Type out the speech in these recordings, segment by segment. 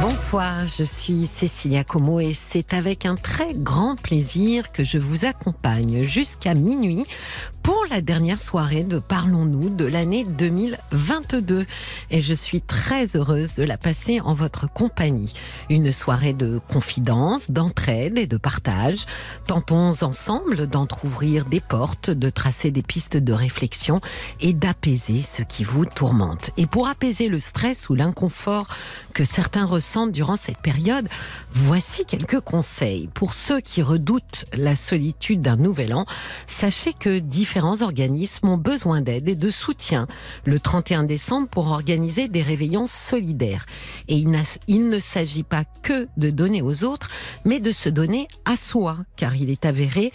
Bonsoir, je suis Cécilia Como et c'est avec un très grand plaisir que je vous accompagne jusqu'à minuit pour la dernière soirée de Parlons-nous de l'année 2022. Et je suis très heureuse de la passer en votre compagnie. Une soirée de confidence, d'entraide et de partage. Tentons ensemble d'entr'ouvrir des portes, de tracer des pistes de réflexion et d'apaiser ce qui vous tourmente. Et pour apaiser le stress ou l'inconfort que certains ressentent durant cette période, voici quelques conseils. Pour ceux qui redoutent la solitude d'un nouvel an, sachez que différents organismes ont besoin d'aide et de soutien le 31 décembre pour organiser des réveillons solidaires. Et il, il ne s'agit pas que de donner aux autres, mais de se donner à soi, car il est avéré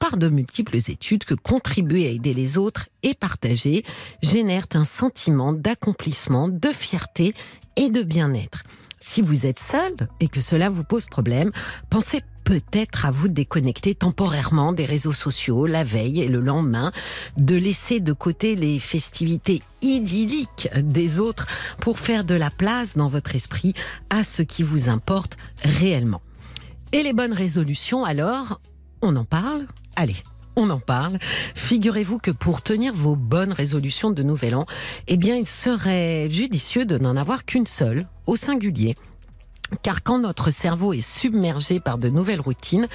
par de multiples études que contribuer à aider les autres et partager génère un sentiment d'accomplissement, de fierté et de bien-être. Si vous êtes seul et que cela vous pose problème, pensez peut-être à vous déconnecter temporairement des réseaux sociaux la veille et le lendemain, de laisser de côté les festivités idylliques des autres pour faire de la place dans votre esprit à ce qui vous importe réellement. Et les bonnes résolutions, alors, on en parle Allez, on en parle. Figurez-vous que pour tenir vos bonnes résolutions de nouvel an, eh bien, il serait judicieux de n'en avoir qu'une seule, au singulier. Car quand notre cerveau est submergé par de nouvelles routines,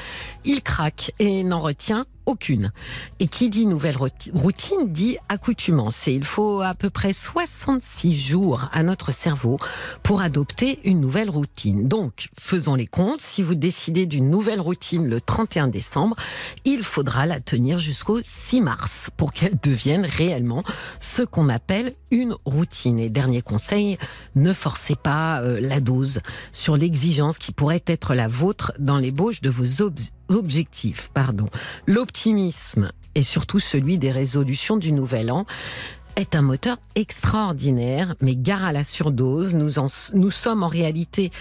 il craque et n'en retient aucune. Et qui dit nouvelle routine dit accoutumance. Il faut à peu près 66 jours à notre cerveau pour adopter une nouvelle routine. Donc, faisons les comptes. Si vous décidez d'une nouvelle routine le 31 décembre, il faudra la tenir jusqu'au 6 mars pour qu'elle devienne réellement ce qu'on appelle une routine. Et dernier conseil, ne forcez pas euh, la dose sur l'exigence qui pourrait être la vôtre dans l'ébauche de vos ob- objectifs. Pardon. L'optimisme et surtout celui des résolutions du nouvel an est un moteur extraordinaire, mais gare à la surdose. Nous, en, nous sommes en réalité,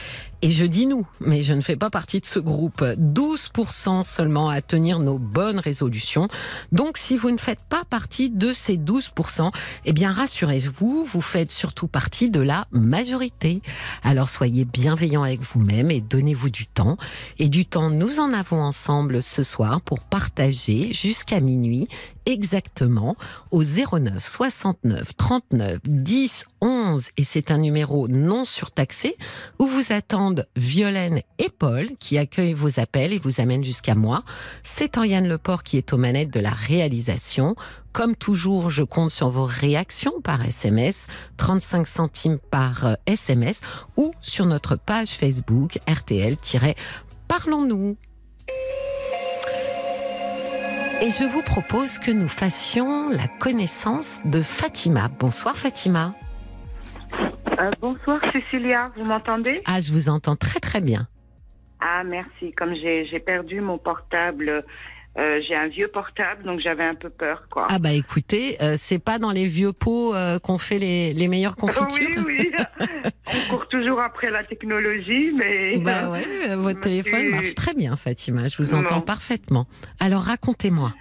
et je dis nous, mais je ne fais pas partie de ce groupe, 12% seulement à tenir nos bonnes résolutions. Donc si vous ne faites pas partie de ces 12%, eh bien rassurez-vous, vous faites surtout partie de la majorité. Alors soyez bienveillants avec vous-même et donnez-vous du temps. Et du temps, nous en avons ensemble ce soir pour partager jusqu'à minuit exactement au 09 69 39 10 11 et c'est un numéro non surtaxé où vous attendent Violaine et Paul qui accueillent vos appels et vous amènent jusqu'à moi. C'est Oriane Leport qui est aux manettes de la réalisation. Comme toujours, je compte sur vos réactions par SMS, 35 centimes par euh, SMS ou sur notre page Facebook RTL-Parlons-nous. Et je vous propose que nous fassions la connaissance de Fatima. Bonsoir Fatima. Euh, bonsoir Cécilia, vous m'entendez? Ah, je vous entends très très bien. Ah merci, comme j'ai j'ai perdu mon portable, euh, j'ai un vieux portable, donc j'avais un peu peur quoi. Ah bah écoutez, euh, c'est pas dans les vieux pots euh, qu'on fait les, les meilleures confitures oui, oui, on court toujours après la technologie, mais... Bah ouais, votre téléphone marche très bien Fatima, je vous entends parfaitement. Alors racontez-moi.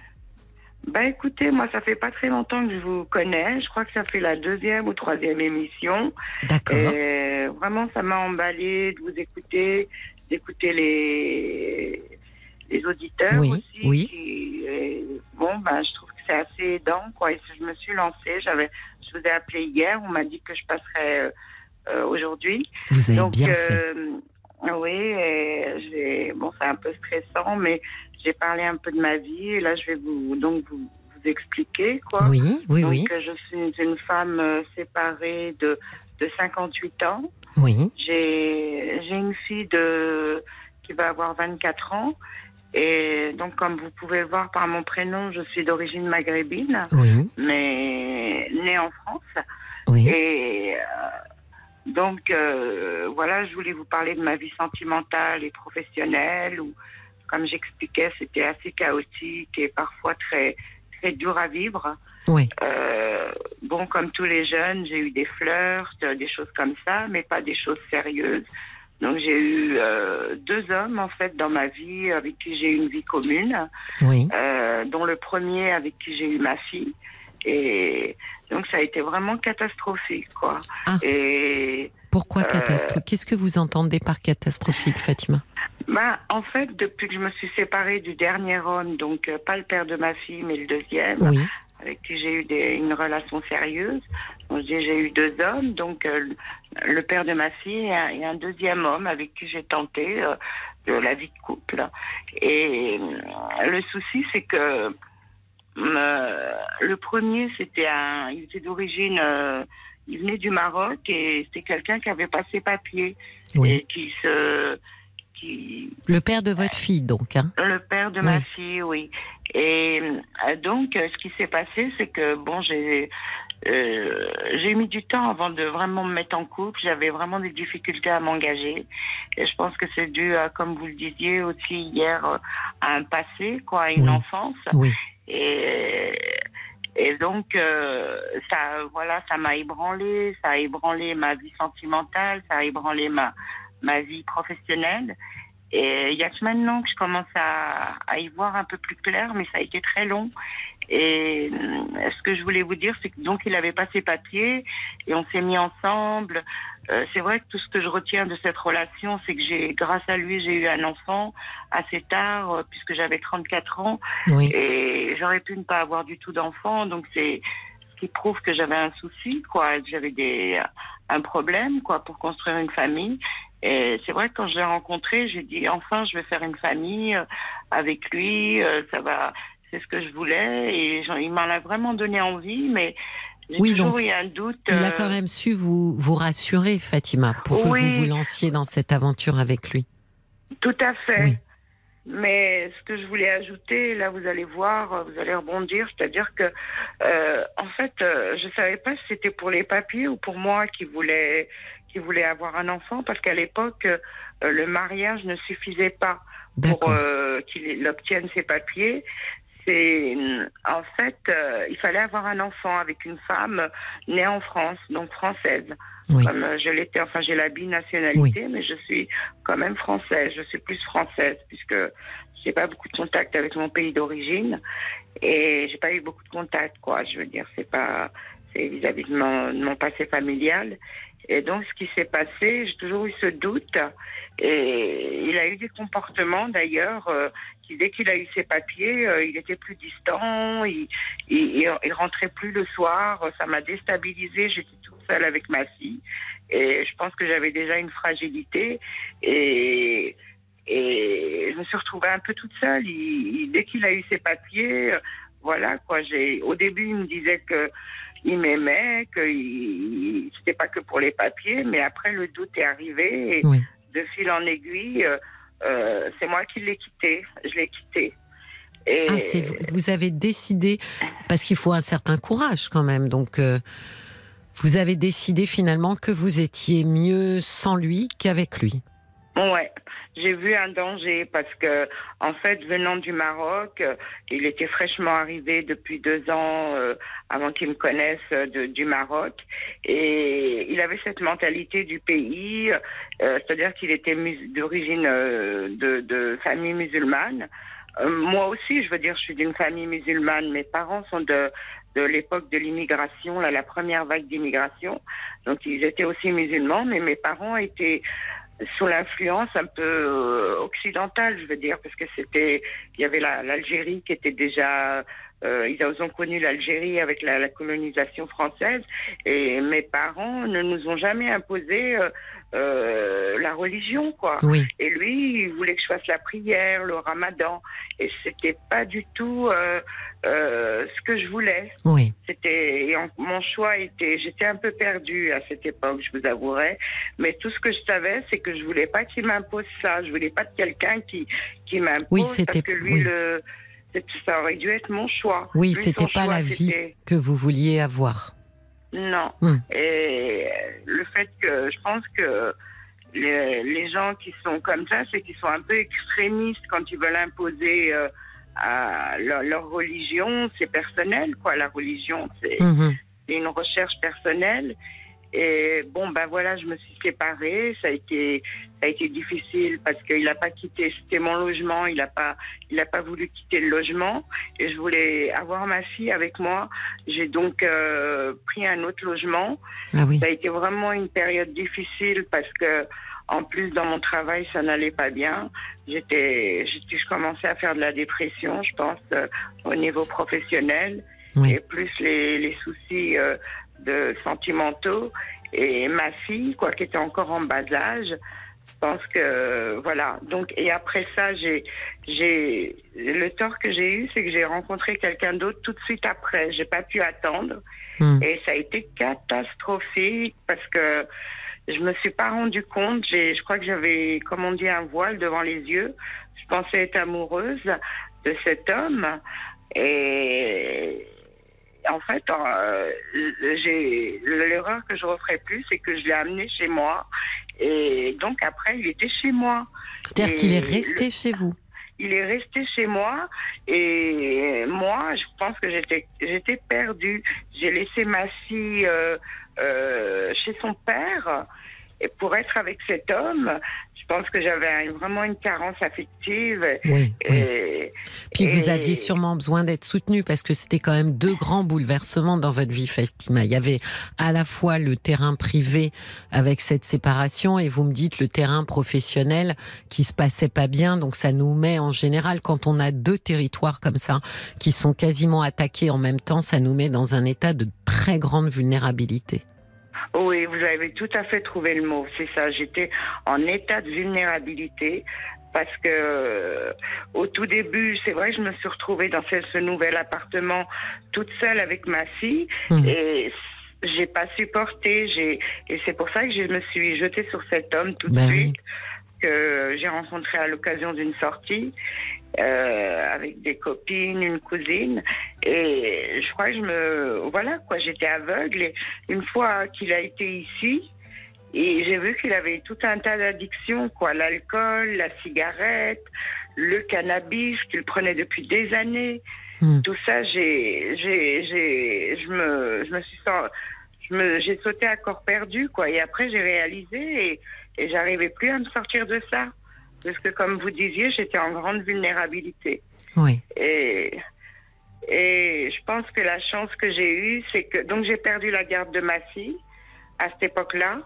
Bah écoutez, moi ça fait pas très longtemps que je vous connais, je crois que ça fait la deuxième ou troisième émission. D'accord. Vraiment ça m'a emballé de vous écouter, d'écouter les, les auditeurs Oui, aussi. oui. qui, euh, bon, ben je trouve que c'est assez aidant, quoi. Et je me suis lancée, j'avais, je vous ai appelé hier, on m'a dit que je passerais euh, euh, aujourd'hui. Vous avez Donc, bien fait. oui, j'ai, bon, c'est un peu stressant, mais j'ai parlé un peu de ma vie et là, je vais vous donc vous, vous expliquer quoi. Oui, oui, donc, oui, je suis une femme séparée de de 58 ans. oui. J'ai j'ai une fille de qui va avoir 24 ans. Et donc, comme vous pouvez le voir par mon prénom, je suis d'origine maghrébine, Oui, mais née en France. oui. Et euh, donc, euh, voilà, je voulais vous parler de ma vie sentimentale et professionnelle, où, comme j'expliquais, c'était assez chaotique et parfois très, très dur à vivre. Oui. Euh, bon, comme tous les jeunes, j'ai eu des flirts, des choses comme ça, mais pas des choses sérieuses. Donc j'ai eu euh, deux hommes en fait dans ma vie avec qui j'ai eu une vie commune, Oui. euh, dont le premier avec qui j'ai eu ma fille. Et donc ça a été vraiment catastrophique quoi. Ah. Et Pourquoi Euh, catastrophe Qu'est-ce que vous entendez par catastrophique, Fatima? Ben, en fait, depuis que je me suis séparée du dernier homme, donc pas le père de ma fille, mais le deuxième, Oui. Avec qui j'ai eu des- une relation sérieuse. J'ai eu deux hommes, donc euh, le- père de ma fille et un, et un deuxième homme avec qui j'ai tenté euh, de la vie de couple. Et euh, le souci, c'est que le premier, c'était un, il était d'origine, il venait du Maroc et c'était quelqu'un qui avait pas ses papiers Oui. et qui se, qui, Le père de votre fille, donc. Hein? Le père de Oui. ma fille, oui. Et euh, donc, euh, ce qui s'est passé, c'est que bon, j'ai euh, j'ai mis du temps avant de vraiment me mettre en couple. J'avais vraiment des difficultés à m'engager. Et je pense que c'est dû, à, comme vous le disiez aussi hier, à un passé, quoi, à une Oui. enfance. Oui. Et, et donc, euh, ça, voilà, ça m'a ébranlé, ça a ébranlé ma vie sentimentale, ça a ébranlé ma, ma vie professionnelle. Et il y a que maintenant que je commence à, à y voir un peu plus clair, mais ça a été très long. Et euh, ce que je voulais vous dire, c'est que donc il avait pas ses papiers et on s'est mis ensemble. Euh, c'est vrai que tout ce que je retiens de cette relation, c'est que j'ai, grâce à lui, j'ai eu un enfant assez tard, euh, puisque j'avais 34 ans. Oui. Et j'aurais pu ne pas avoir du tout d'enfant, donc c'est ce qui prouve que j'avais un souci, quoi, que j'avais des un problème, quoi, pour construire une famille. Et c'est vrai que quand je l'ai rencontré, j'ai dit enfin, je vais faire une famille euh, avec lui, euh, ça va, c'est ce que je voulais, et il m'en a vraiment donné envie, mais Oui, donc, eu un doute. Il a euh, quand même su vous, vous rassurer, Fatima, pour que Oui. vous vous lanciez dans cette aventure avec lui. Tout à fait. Oui. Mais ce que je voulais ajouter, là vous allez voir, vous allez rebondir, c'est-à-dire que euh, en fait, euh, je savais pas si c'était pour les papiers ou pour moi qui voulais qui voulait avoir un enfant, parce qu'à l'époque euh, le mariage ne suffisait pas pour euh, qu'il obtienne ses papiers. C'est euh, en fait, euh, il fallait avoir un enfant avec une femme née en France, donc française. Oui. Comme je l'étais, enfin j'ai la binationalité, mais je suis quand même française. Je suis plus française puisque j'ai pas beaucoup de contact avec mon pays d'origine et j'ai pas eu beaucoup de contact, quoi. Je veux dire, c'est pas, c'est vis-à-vis de mon, de mon passé familial. Et donc, ce qui s'est passé, j'ai toujours eu ce doute. Et il a eu des comportements, d'ailleurs, euh, qui, dès qu'il a eu ses papiers, euh, il était plus distant, il, il, il- rentrait plus le soir. Ça m'a déstabilisée. J'étais toute seule avec ma fille. Et je pense que j'avais déjà une fragilité. Et, et je me suis retrouvée un peu toute seule. Dès qu'il a eu ses papiers, euh, voilà quoi. J'ai, au début, il me disait que il m'aimait, que il- c'était pas que pour les papiers, mais après le doute est arrivé et Oui. de fil en aiguille, euh, euh, c'est moi qui l'ai quitté. Je l'ai quitté. Et Ah, vous avez décidé parce qu'il faut un certain courage quand même. Donc euh, vous avez décidé finalement que vous étiez mieux sans lui qu'avec lui. Ouais, j'ai vu un danger parce que, en fait, venant du Maroc, euh, il était fraîchement arrivé depuis deux ans euh, avant qu'il me connaisse euh, du Maroc, et il avait cette mentalité du pays, euh, c'est-à-dire qu'il était d'origine euh, de, de famille musulmane. Moi aussi, je veux dire, je suis d'une famille musulmane. Mes parents sont de de l'époque de l'immigration, la première vague d'immigration. Donc, ils étaient aussi musulmans, mais mes parents étaient sous l'influence un peu euh, occidentale, je veux dire, parce que c'était, il y avait la- l'Algérie qui était déjà, euh, ils ont connu l'Algérie avec la, la colonisation française, et mes parents ne nous ont jamais imposé euh, euh, la religion, quoi. Oui. Et lui, il voulait que je fasse la prière, le ramadan, et c'était pas du tout euh, euh, ce que je voulais. Oui. C'était et en- mon choix était, j'étais un peu perdue à cette époque, je vous avouerai. Mais tout ce que je savais, c'est que je voulais pas qu'il m'impose ça. Je voulais pas de quelqu'un qui qui m'impose Oui, parce c'était- que lui oui. le c'est- ça aurait dû être mon choix. Oui, c'était pas choix, la vie que vous vouliez avoir. Non. Hmm. Et le fait que je pense que les, les gens qui sont comme ça, c'est qu'ils sont un peu extrémistes quand ils veulent imposer euh, à leur, leur religion, c'est personnel, quoi. La religion, c'est Mhm. une recherche personnelle. Et bon, ben voilà, je me suis séparée. Ça a été, ça a été difficile parce qu'il n'a pas quitté. C'était mon logement. Il n'a pas, il a pas voulu quitter le logement. Et je voulais avoir ma fille avec moi. J'ai donc euh, pris un autre logement. Ah oui. Ça a été vraiment une période difficile parce que, en plus, dans mon travail, ça n'allait pas bien. J'étais, je commençais à faire de la dépression, je pense, euh, au niveau professionnel Oui. et plus les, les soucis euh, de sentimentaux. Et ma fille, quoi, qui était encore en bas âge, je pense que voilà. Donc et après ça, j'ai j'ai le tort que j'ai eu, c'est que j'ai rencontré quelqu'un d'autre tout de suite après. J'ai pas pu attendre Hmm. et ça a été catastrophique parce que je me suis pas rendu compte. J'ai, je crois que j'avais, comme on dit, un voile devant les yeux. Je pensais être amoureuse de cet homme et en fait, euh, j'ai l'erreur que je referai plus, c'est que je l'ai amené chez moi et donc après il était chez moi. C'est-à-dire qu'il est resté chez vous. il est resté chez moi et moi, je pense que j'étais j'étais perdue. J'ai laissé ma fille euh, euh, chez son père pour être avec cet homme, je pense que j'avais vraiment une carence affective. Oui. oui. Et, Puis vous aviez sûrement besoin d'être soutenu parce que c'était quand même deux grands bouleversements dans votre vie, Fatima. Il y avait à la fois le terrain privé avec cette séparation et vous me dites le terrain professionnel qui se passait pas bien. Donc ça nous met en général, quand on a deux territoires comme ça qui sont quasiment attaqués en même temps, ça nous met dans un état de très grande vulnérabilité. Oui, vous avez tout à fait trouvé le mot, c'est ça. J'étais en état de vulnérabilité parce que euh, au tout début, c'est vrai que je me suis retrouvée dans ce, ce nouvel appartement toute seule avec ma fille Mhm. et j'ai pas supporté. J'ai et c'est pour ça que je me suis jetée sur cet homme tout de Ben oui. suite que j'ai rencontré à l'occasion d'une sortie euh, avec des copines, une cousine, et je crois que je me voilà quoi, j'étais aveugle. Et une fois qu'il a été ici, et j'ai vu qu'il avait tout un tas d'addictions, quoi, l'alcool, la cigarette, le cannabis qu'il prenait depuis des années. Hmm. Tout ça, j'ai, j'ai, j'ai, je me, je me suis je me, j'ai sauté à corps perdu, quoi. Et après, j'ai réalisé et, et j'arrivais plus à me sortir de ça. Parce que, comme vous disiez, j'étais en grande vulnérabilité. Oui. Et, et je pense que la chance que j'ai eue, c'est que, donc j'ai perdu la garde de ma fille à cette époque-là.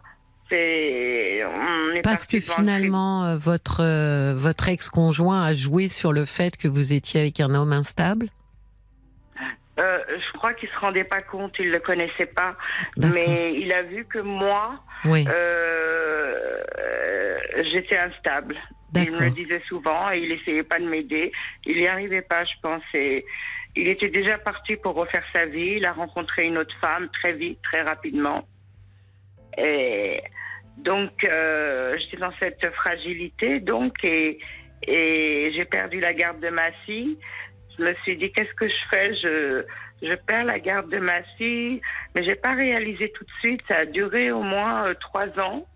On est Parce que le finalement, euh, votre, euh, votre ex-conjoint a joué sur le fait que vous étiez avec un homme instable? Euh, je crois qu'il se rendait pas compte, il le connaissait pas, mais il a vu que moi, Oui. euh, j'étais instable. Il me le disait souvent et il essayait pas de m'aider. Il y arrivait pas, je pense. Et il était déjà parti pour refaire sa vie. Il a rencontré une autre femme très vite, très rapidement. Et donc, euh, j'étais dans cette fragilité, donc, et, et j'ai perdu la garde de ma fille. Je me suis dit, qu'est-ce que je fais? Je, je perds la garde de ma fille, mais j'ai pas réalisé tout de suite. Ça a duré au moins euh, trois ans,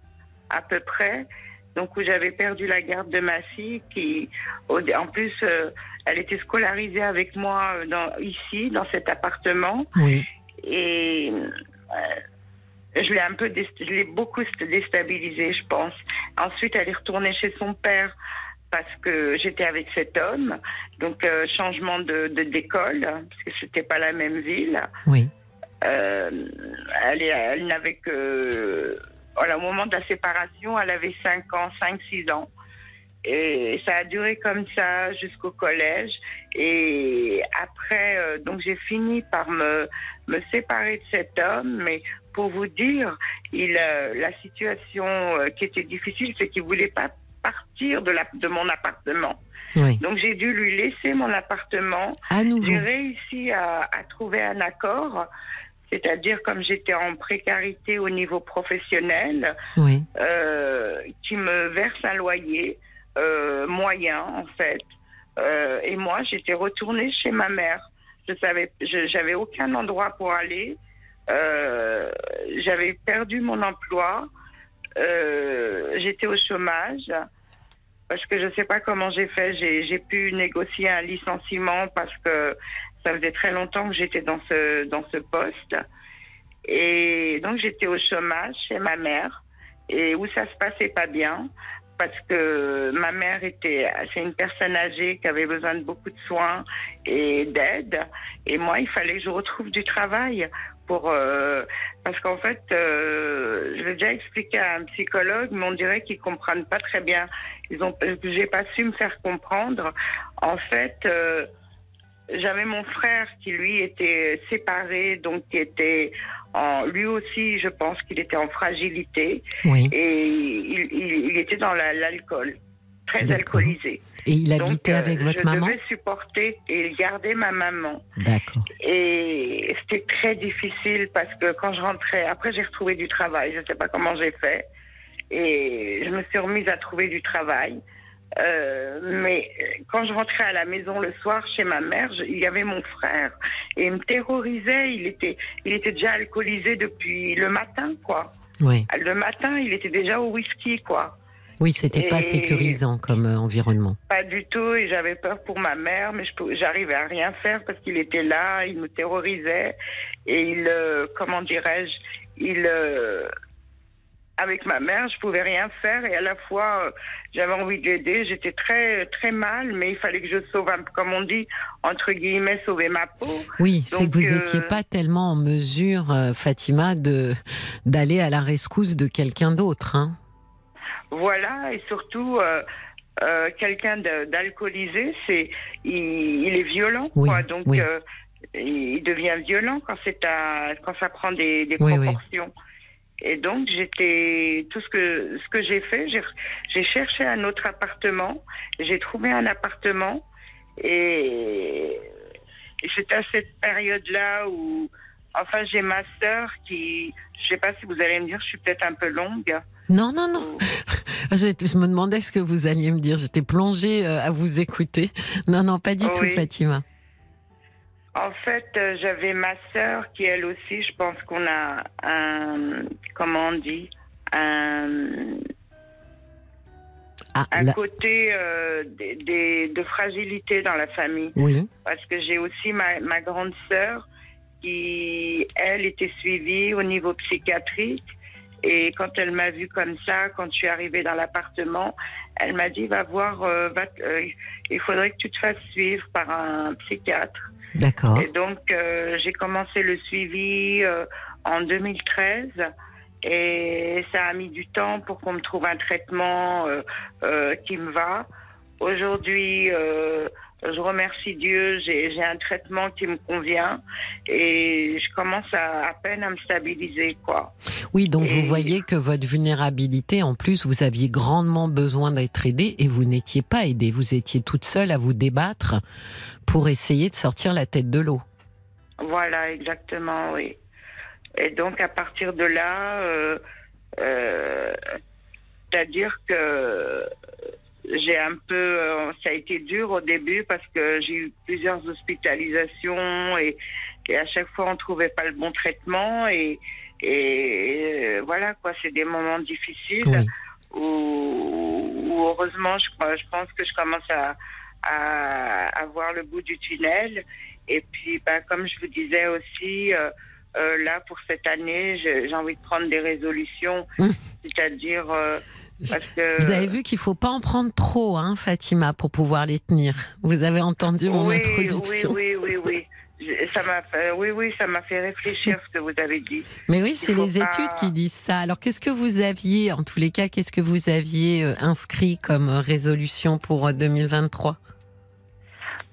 à peu près. Donc, où j'avais perdu la garde de ma fille, qui, en plus, euh, elle était scolarisée avec moi euh, dans, ici, dans cet appartement. Oui. Et euh, je l'ai un peu, je l'ai beaucoup déstabilisée, je pense. Ensuite, elle est retournée chez son père parce que j'étais avec cet homme. Donc, euh, changement de d'école, parce que c'était pas la même ville. Oui. Elle n'avait que. Voilà, au moment de la séparation, elle avait 5 ans, 5-6 ans. Et ça a duré comme ça jusqu'au collège. Et après, euh, donc j'ai fini par me, me séparer de cet homme. Mais pour vous dire, il, euh, la situation euh, qui était difficile, c'est qu'il voulait pas partir de, la, de mon appartement. Oui. Donc j'ai dû lui laisser mon appartement. À nouveau. J'ai réussi à, à trouver un accord, c'est-à-dire comme j'étais en précarité au niveau professionnel, Oui. euh, qui me verse un loyer euh, moyen en fait. Euh, et moi, j'étais retournée chez ma mère. Je savais, j'avais aucun endroit pour aller. J'avais perdu mon emploi. J'étais au chômage. parce que je ne sais pas comment j'ai fait. J'ai pu négocier un licenciement parce que ça faisait très longtemps que j'étais dans ce, dans ce poste. Et donc j'étais au chômage chez ma mère. Et où ça se passait pas bien parce que ma mère était c'est une personne âgée qui avait besoin de beaucoup de soins et d'aide. Et moi il fallait que je retrouve du travail pour euh, parce qu'en fait euh, je vais déjà expliquer à un psychologue mais on dirait qu'ils comprennent pas très bien. Ils ont j'ai pas su me faire comprendre. En fait euh, j'avais mon frère qui lui était séparé, donc qui était en, lui aussi, je pense qu'il était en fragilité. Oui. Et il, il, il était dans l'alcool, très alcoolisé. Et il Donc, habitait euh, avec votre je maman devais supporter et garder ma maman. D'accord. Et c'était très difficile parce que quand je rentrais, après j'ai retrouvé du travail, je ne sais pas comment j'ai fait. Et je me suis remise à trouver du travail. Euh, mais quand je rentrais à la maison le soir chez ma mère, je- il y avait mon frère et il me terrorisait. Il était, il était déjà alcoolisé depuis le matin, quoi. Oui. Le matin, il était déjà au whisky, quoi. Oui, c'était pas sécurisant comme euh, environnement. Pas du tout, et j'avais peur pour ma mère, mais j'arrivais à rien faire parce qu'il était là, il me terrorisait, et il, euh, comment dirais-je, il, euh, avec ma mère, je pouvais rien faire, et à la fois, euh, j'avais envie de l'aider, j'étais très, très mal, mais il fallait que je sauve, un comme on dit, entre guillemets, sauver ma peau. Oui, c'est que vous euh, n'étiez pas tellement en mesure, euh, Fatima, de d'aller à la rescousse de quelqu'un d'autre. Hein. Voilà, et surtout, euh, euh, quelqu'un d'alcoolisé, c'est, il, il est violent, Oui, quoi. Donc, oui. euh, il devient violent quand c'est quand ça prend des, des Oui, oui. proportions. Et donc, j'étais, tout ce que, ce que j'ai fait, j'ai, cherché un autre appartement, j'ai trouvé un appartement, et, et c'est à cette période-là où, enfin, j'ai ma sœur qui, je sais pas si vous allez me dire, je suis peut-être un peu longue. Non, non, non. Je, je me demandais ce que vous alliez me dire. J'étais plongée euh, à vous écouter. Non, non, pas du Oh tout. Fatima. En fait, euh, j'avais ma sœur qui, elle aussi, je pense qu'on a un, comment on dit, un, Ah, un côté euh, des, des- de fragilité dans la famille. oui, Parce que j'ai aussi ma, ma grande sœur qui, elle, était suivie au niveau psychiatrique. Et quand elle m'a vue comme ça, quand je suis arrivée dans l'appartement, elle m'a dit, va voir, euh, va euh, il faudrait que tu te fasses suivre par un psychiatre. D'accord. Et donc, euh, j'ai commencé le suivi euh, en 2013 et ça a mis du temps pour qu'on me trouve un traitement euh, euh, qui me va. Aujourd'hui, euh, je remercie Dieu, j'ai un traitement qui me convient et je commence à, à peine à me stabiliser, quoi. Oui, donc vous voyez que votre vulnérabilité, en plus, vous aviez grandement besoin d'être aidée et vous n'étiez pas aidée. Vous étiez toute seule à vous débattre pour essayer de sortir la tête de l'eau. Voilà, exactement, oui. Et donc, à partir de là, euh, euh, c'est-à-dire que j'ai un peu, euh, ça a été dur au début parce que j'ai eu plusieurs hospitalisations et, et à chaque fois on trouvait pas le bon traitement et, et euh, voilà quoi, c'est des moments difficiles Oui. où, où heureusement je, pense que je commence à, à, à voir le bout du tunnel. Et puis, bah, comme je vous disais aussi, euh, là, pour cette année, j'ai envie de prendre des résolutions, Mmh. c'est-à-dire parce que... Vous avez vu qu'il faut pas en prendre trop, hein, Fatima, pour pouvoir les tenir. Vous avez entendu mon oui, introduction. Oui, oui, oui, Ça m'a fait, oui, oui, ça m'a fait réfléchir ce que vous avez dit. Mais oui, c'est les pas- études qui disent ça. Alors, qu'est-ce que vous aviez, en tous les cas, qu'est-ce que vous aviez euh, inscrit comme euh, résolution pour euh, 2023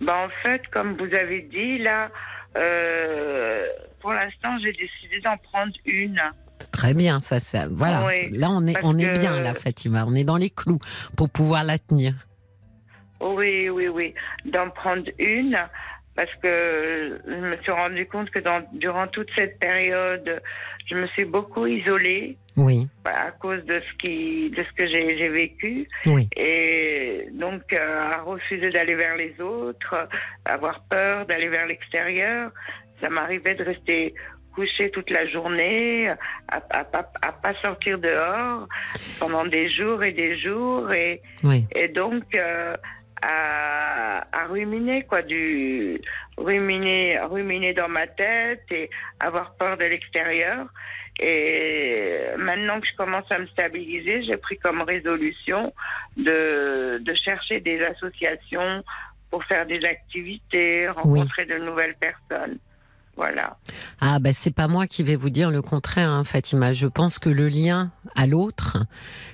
Ben, en fait, comme vous avez dit, là, euh, pour l'instant, j'ai décidé d'en prendre une. Très bien, ça, ça. Voilà. Oui, là, on est, on est bien, là, Fatima. On est dans les clous pour pouvoir la tenir. Oui, oui, oui. D'en prendre une, parce que je me suis rendu compte que dans, durant toute cette période, je me suis beaucoup isolée Oui, bah, à cause de ce qui, de ce que j'ai j'ai vécu, oui. et donc euh, à refuser d'aller vers les autres, avoir peur d'aller vers l'extérieur. Ça m'arrivait de rester coucher toute la journée, à, à, à, pas sortir dehors pendant des jours et des jours, et, et donc euh, à, à, ruminer quoi, du ruminer, ruminer dans ma tête et avoir peur de l'extérieur. Et maintenant que je commence à me stabiliser, j'ai pris comme résolution de, de chercher des associations pour faire des activités, rencontrer de nouvelles personnes. Voilà. Ah ben c'est pas moi qui vais vous dire le contraire, hein, Fatima. Je pense que le lien à l'autre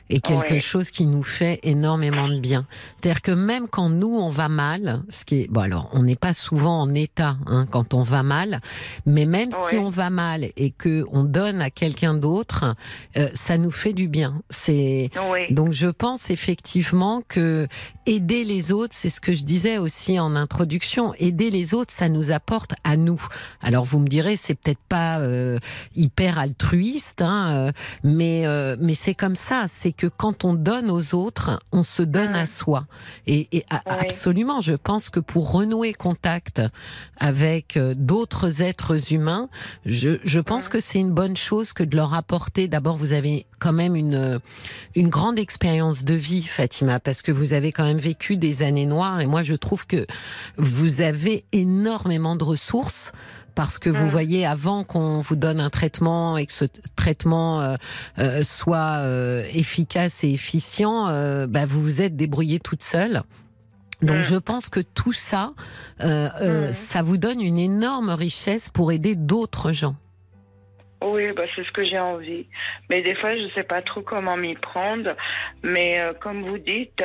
est quelque chose qui nous fait énormément de bien. C'est-à-dire que même quand nous on va mal, ce qui est bon alors on n'est pas souvent en état hein, quand on va mal, mais même si on va mal et que on donne à quelqu'un d'autre, euh, ça nous fait du bien. C'est donc je pense effectivement que aider les autres, c'est ce que je disais aussi en introduction, aider les autres, ça nous apporte à nous. Alors vous me direz, c'est peut-être pas euh, hyper altruiste, hein, euh, mais euh, mais c'est comme ça. C'est que quand on donne aux autres, on se donne à soi. Et, et absolument, je pense que pour renouer contact avec d'autres êtres humains, je, je pense que c'est une bonne chose que de leur apporter. D'abord, vous avez quand même une une grande expérience de vie, Fatima, parce que vous avez quand même vécu des années noires. Et moi, je trouve que vous avez énormément de ressources parce que vous mm. voyez, avant qu'on vous donne un traitement et que ce traitement euh, euh, soit euh, efficace et efficient, bah, vous vous êtes débrouillé toute seule. Donc mm. je pense que tout ça, mm. ça vous donne une énorme richesse pour aider d'autres gens. Oui, bah c'est ce que j'ai envie. Mais des fois, je ne sais pas trop comment m'y prendre. Mais comme vous dites,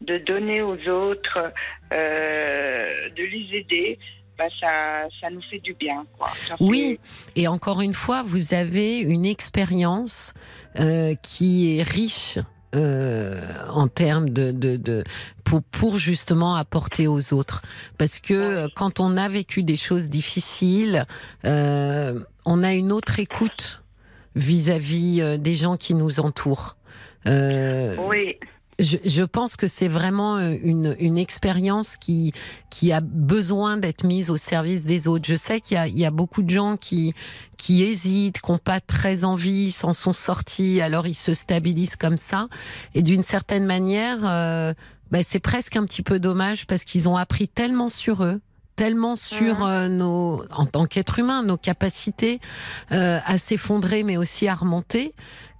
de donner aux autres, de les aider, bah, ça, ça, nous fait du bien. Quoi. oui, et encore une fois, vous avez une expérience euh, qui est riche. Euh, en termes de, de, de pour, pour, justement apporter aux autres parce que euh, quand on a vécu des choses difficiles euh, on a une autre écoute vis-à-vis -vis des gens qui nous entourent oui je, pense que c'est vraiment euh, une, une expérience qui, qui a besoin d'être mise au service des autres. Je sais qu'il y, y a, beaucoup de gens qui, qui hésitent, qui n'ont pas très envie, s'en sont sortis, alors ils se stabilisent comme ça. Et d'une certaine manière, euh, ben c'est presque un petit peu dommage parce qu'ils ont appris tellement sur eux tellement sur euh, nos, en tant qu'être humain, nos capacités euh, à s'effondrer, mais aussi à remonter,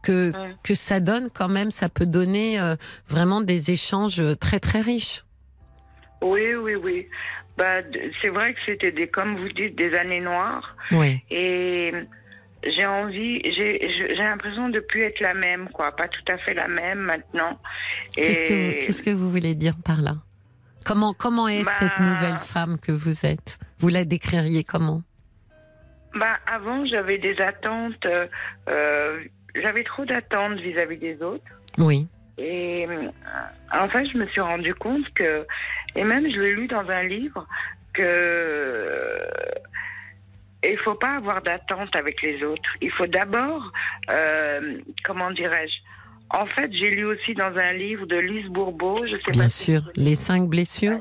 que, que ça donne quand même, ça peut donner euh, vraiment des échanges très très riches. Oui, oui, oui. Bah, c'est vrai que c'était des, comme vous dites, des années noires. Oui. Et j'ai envie, j'ai l'impression de plus être la même, quoi, pas tout à fait la même maintenant. Qu'est-ce que, qu'est-ce que vous voulez dire par là? Comment, comment est cette bah, nouvelle femme que vous êtes? Vous la décririez comment? Bah, Avant, j'avais des attentes, euh, j'avais trop d'attentes vis-à-vis des autres. Oui. Et euh, en fait, je me suis rendu compte que, et même je l'ai lu dans un livre, que il faut pas avoir d'attente avec les autres. Il faut d'abord, euh, comment dirais-je, en fait, j'ai lu aussi dans un livre de Lise Bourbeau, je sais Bien sûr, Les cinq blessures?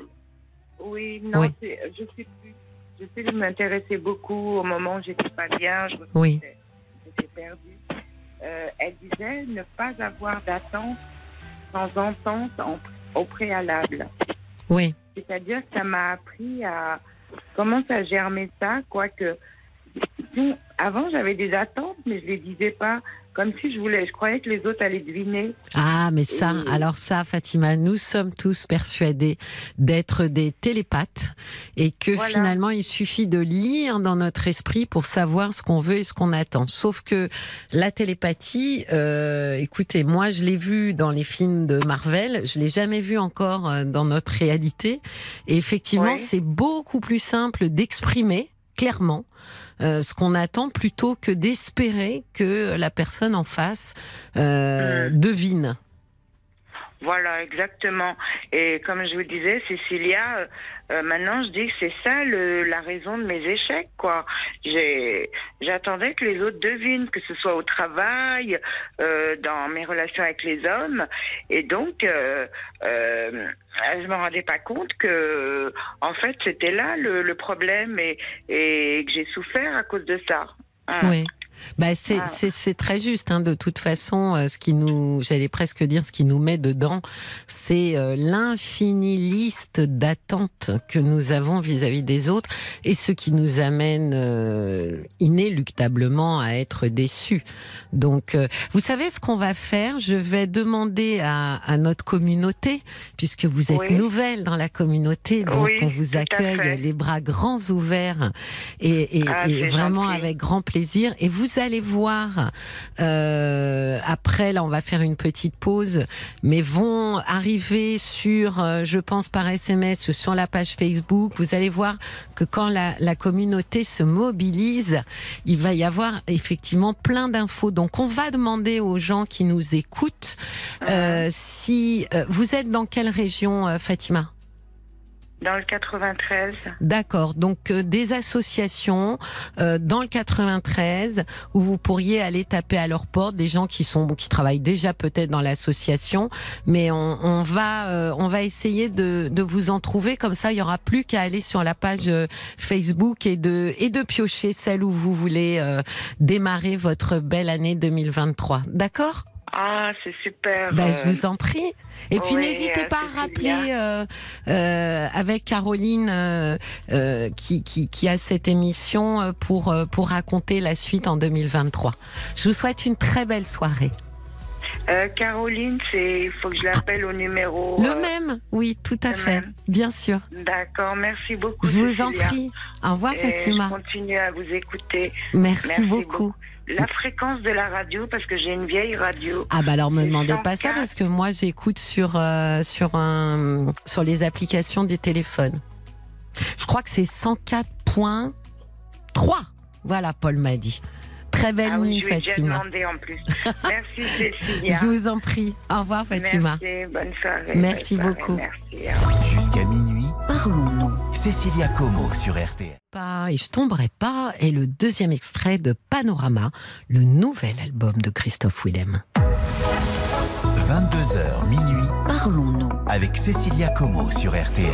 Oui, non, je sais plus. Je sais que m'intéressait beaucoup au moment où j'étais pas bien, je oui. j'étais perdue. Euh, elle disait ne pas avoir d'attente sans entente au préalable. Oui. C'est-à-dire que ça m'a appris à comment ça germer ça, quoique avant j'avais des attentes, mais je les disais pas comme si je voulais, je croyais que les autres allaient deviner. Ah, mais ça, alors ça, Fatima, nous sommes tous persuadés d'être des télépathes et que finalement, il suffit de lire dans notre esprit pour savoir ce qu'on veut et ce qu'on attend. Sauf que la télépathie, euh, écoutez, moi, je l'ai vu dans les films de Marvel, je l'ai jamais vu encore euh, dans notre réalité. Et effectivement, c'est beaucoup plus simple d'exprimer clairement euh, ce qu'on attend plutôt que d'espérer que la personne en face euh, mm. devine. Voilà, exactement. Et comme je vous disais, Cécilia, euh, maintenant je dis que c'est ça le, la raison de mes échecs, quoi. J'attendais que les autres devinent, que ce soit au travail, euh, dans mes relations avec les hommes, et donc euh, euh je me rendais pas compte que, en fait, c'était là le, le, problème et, et que j'ai souffert à cause de ça. Oui. Bah c'est c'est très juste. Hein, de toute façon, euh, ce qui nous, j'allais presque dire, ce qui nous met dedans, c'est euh, l'infinie liste d'attentes que nous avons vis-à-vis des autres et ce qui nous amène euh, inéluctablement à être déçus. Donc, vous savez ce qu'on va faire? Je vais demander à, à, notre communauté, puisque vous êtes nouvelle dans la communauté, donc on vous accueille les bras grands ouverts et, et, ah, et vraiment avec grand plaisir. Et vous vous allez voir, euh, après, là, on va faire une petite pause, mais vont arriver sur, euh, je pense par SMS, sur la page Facebook, vous allez voir que quand la, la communauté se mobilise, il va y avoir effectivement plein d'infos. Donc, on va demander aux gens qui nous écoutent euh, si vous êtes dans quelle région, Fatima? Dans le 93. D'accord. Donc euh, des associations euh, dans le 93 où vous pourriez aller taper à leur porte des gens qui sont qui travaillent déjà peut-être dans l'association, mais on, on va euh, on va essayer de, de vous en trouver comme ça. Il y aura plus qu'à aller sur la page Facebook et de et de piocher celle où vous voulez démarrer votre belle année 2023. D'accord? Ah, c'est super. Ben, je vous en prie. Et puis n'hésitez pas à rappeler euh, euh, avec Caroline euh, euh qui, qui, qui, a cette émission euh, pour, euh, pour raconter la suite en 2023. Je vous souhaite une très belle soirée. Caroline, c'est il faut que je l'appelle au numéro. Le même, oui, tout à fait, bien sûr. D'accord, merci beaucoup. Je vous en prie. Au revoir, Fatima. Je continue à vous écouter. Merci, beaucoup la fréquence de la radio parce que j'ai une vieille radio. Ah bah alors me demandez pas ça parce que moi j'écoute sur euh, sur un sur les applications des téléphones. Je crois que c'est 104.3. Voilà, Paul m'a dit. Très belle ah nuit, Fatima. Demandé en plus. Merci Cécilia. Je vous en prie. Au revoir Fatima. Merci, bonne soirée. Merci beaucoup. Merci. Jusqu'à minuit, parlons-nous. Cécilia Como sur RTL. Pas et je tomberai pas est le deuxième extrait de Panorama, le nouvel album de Christophe Willem. 22h minuit, parlons-nous avec Cécilia Como sur RTL.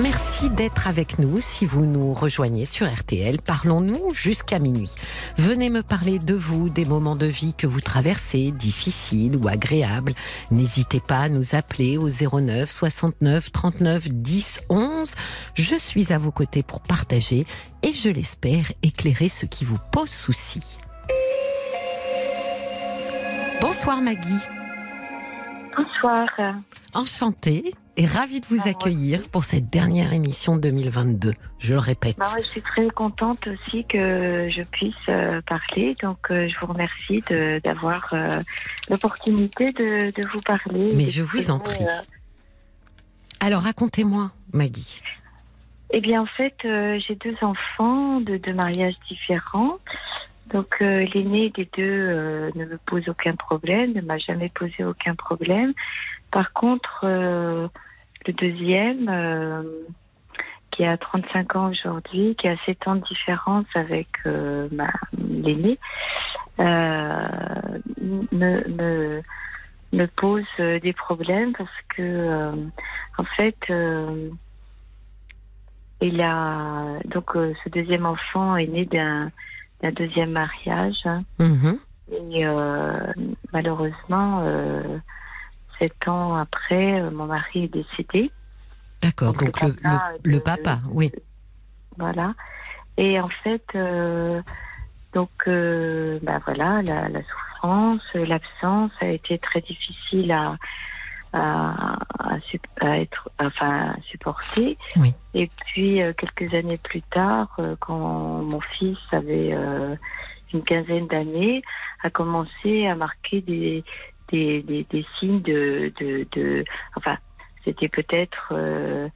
Merci d'être avec nous. Si vous nous rejoignez sur RTL, parlons-nous jusqu'à minuit. Venez me parler de vous, des moments de vie que vous traversez, difficiles ou agréables. N'hésitez pas à nous appeler au 09 69 39 10 11. Je suis à vos côtés pour partager et je l'espère éclairer ce qui vous pose souci. Bonsoir Maggie. Bonsoir. Enchantée et ravie de vous Ah, accueillir pour cette dernière émission 2022. Je le répète. Bah, je suis très contente aussi que je puisse euh, parler. Donc, euh, je vous remercie de- d'avoir euh, l'opportunité de, de vous parler. Mais je vous en prie. Alors racontez-moi, Maggie. Eh bien, en fait, j'ai deux enfants de deux mariages différents. Donc, euh, l'aîné des deux euh, ne me pose aucun problème, ne m'a jamais posé aucun problème. Par contre, euh, le deuxième, euh, qui a 35 ans aujourd'hui, qui a 7 ans de différence avec euh, l'aîné, euh, me, me, me pose euh, des problèmes parce que, euh, en fait, euh, il a donc euh, ce deuxième enfant est né d'un d'un deuxième mariage Mhm. et euh, malheureusement euh, sept ans après euh, mon mari est décédé D'accord, Donc, le donc le, papa le- le de- papa, oui. voilà et en fait euh, donc euh, bah voilà la, la souffrance l'absence a été très difficile à à, à, sup- à être enfin à supporter Oui. et puis euh, quelques années plus tard euh, quand mon fils avait euh, une quinzaine d'années a commencé à marquer des des, des, des signes de, de, de enfin c'était peut-être euh,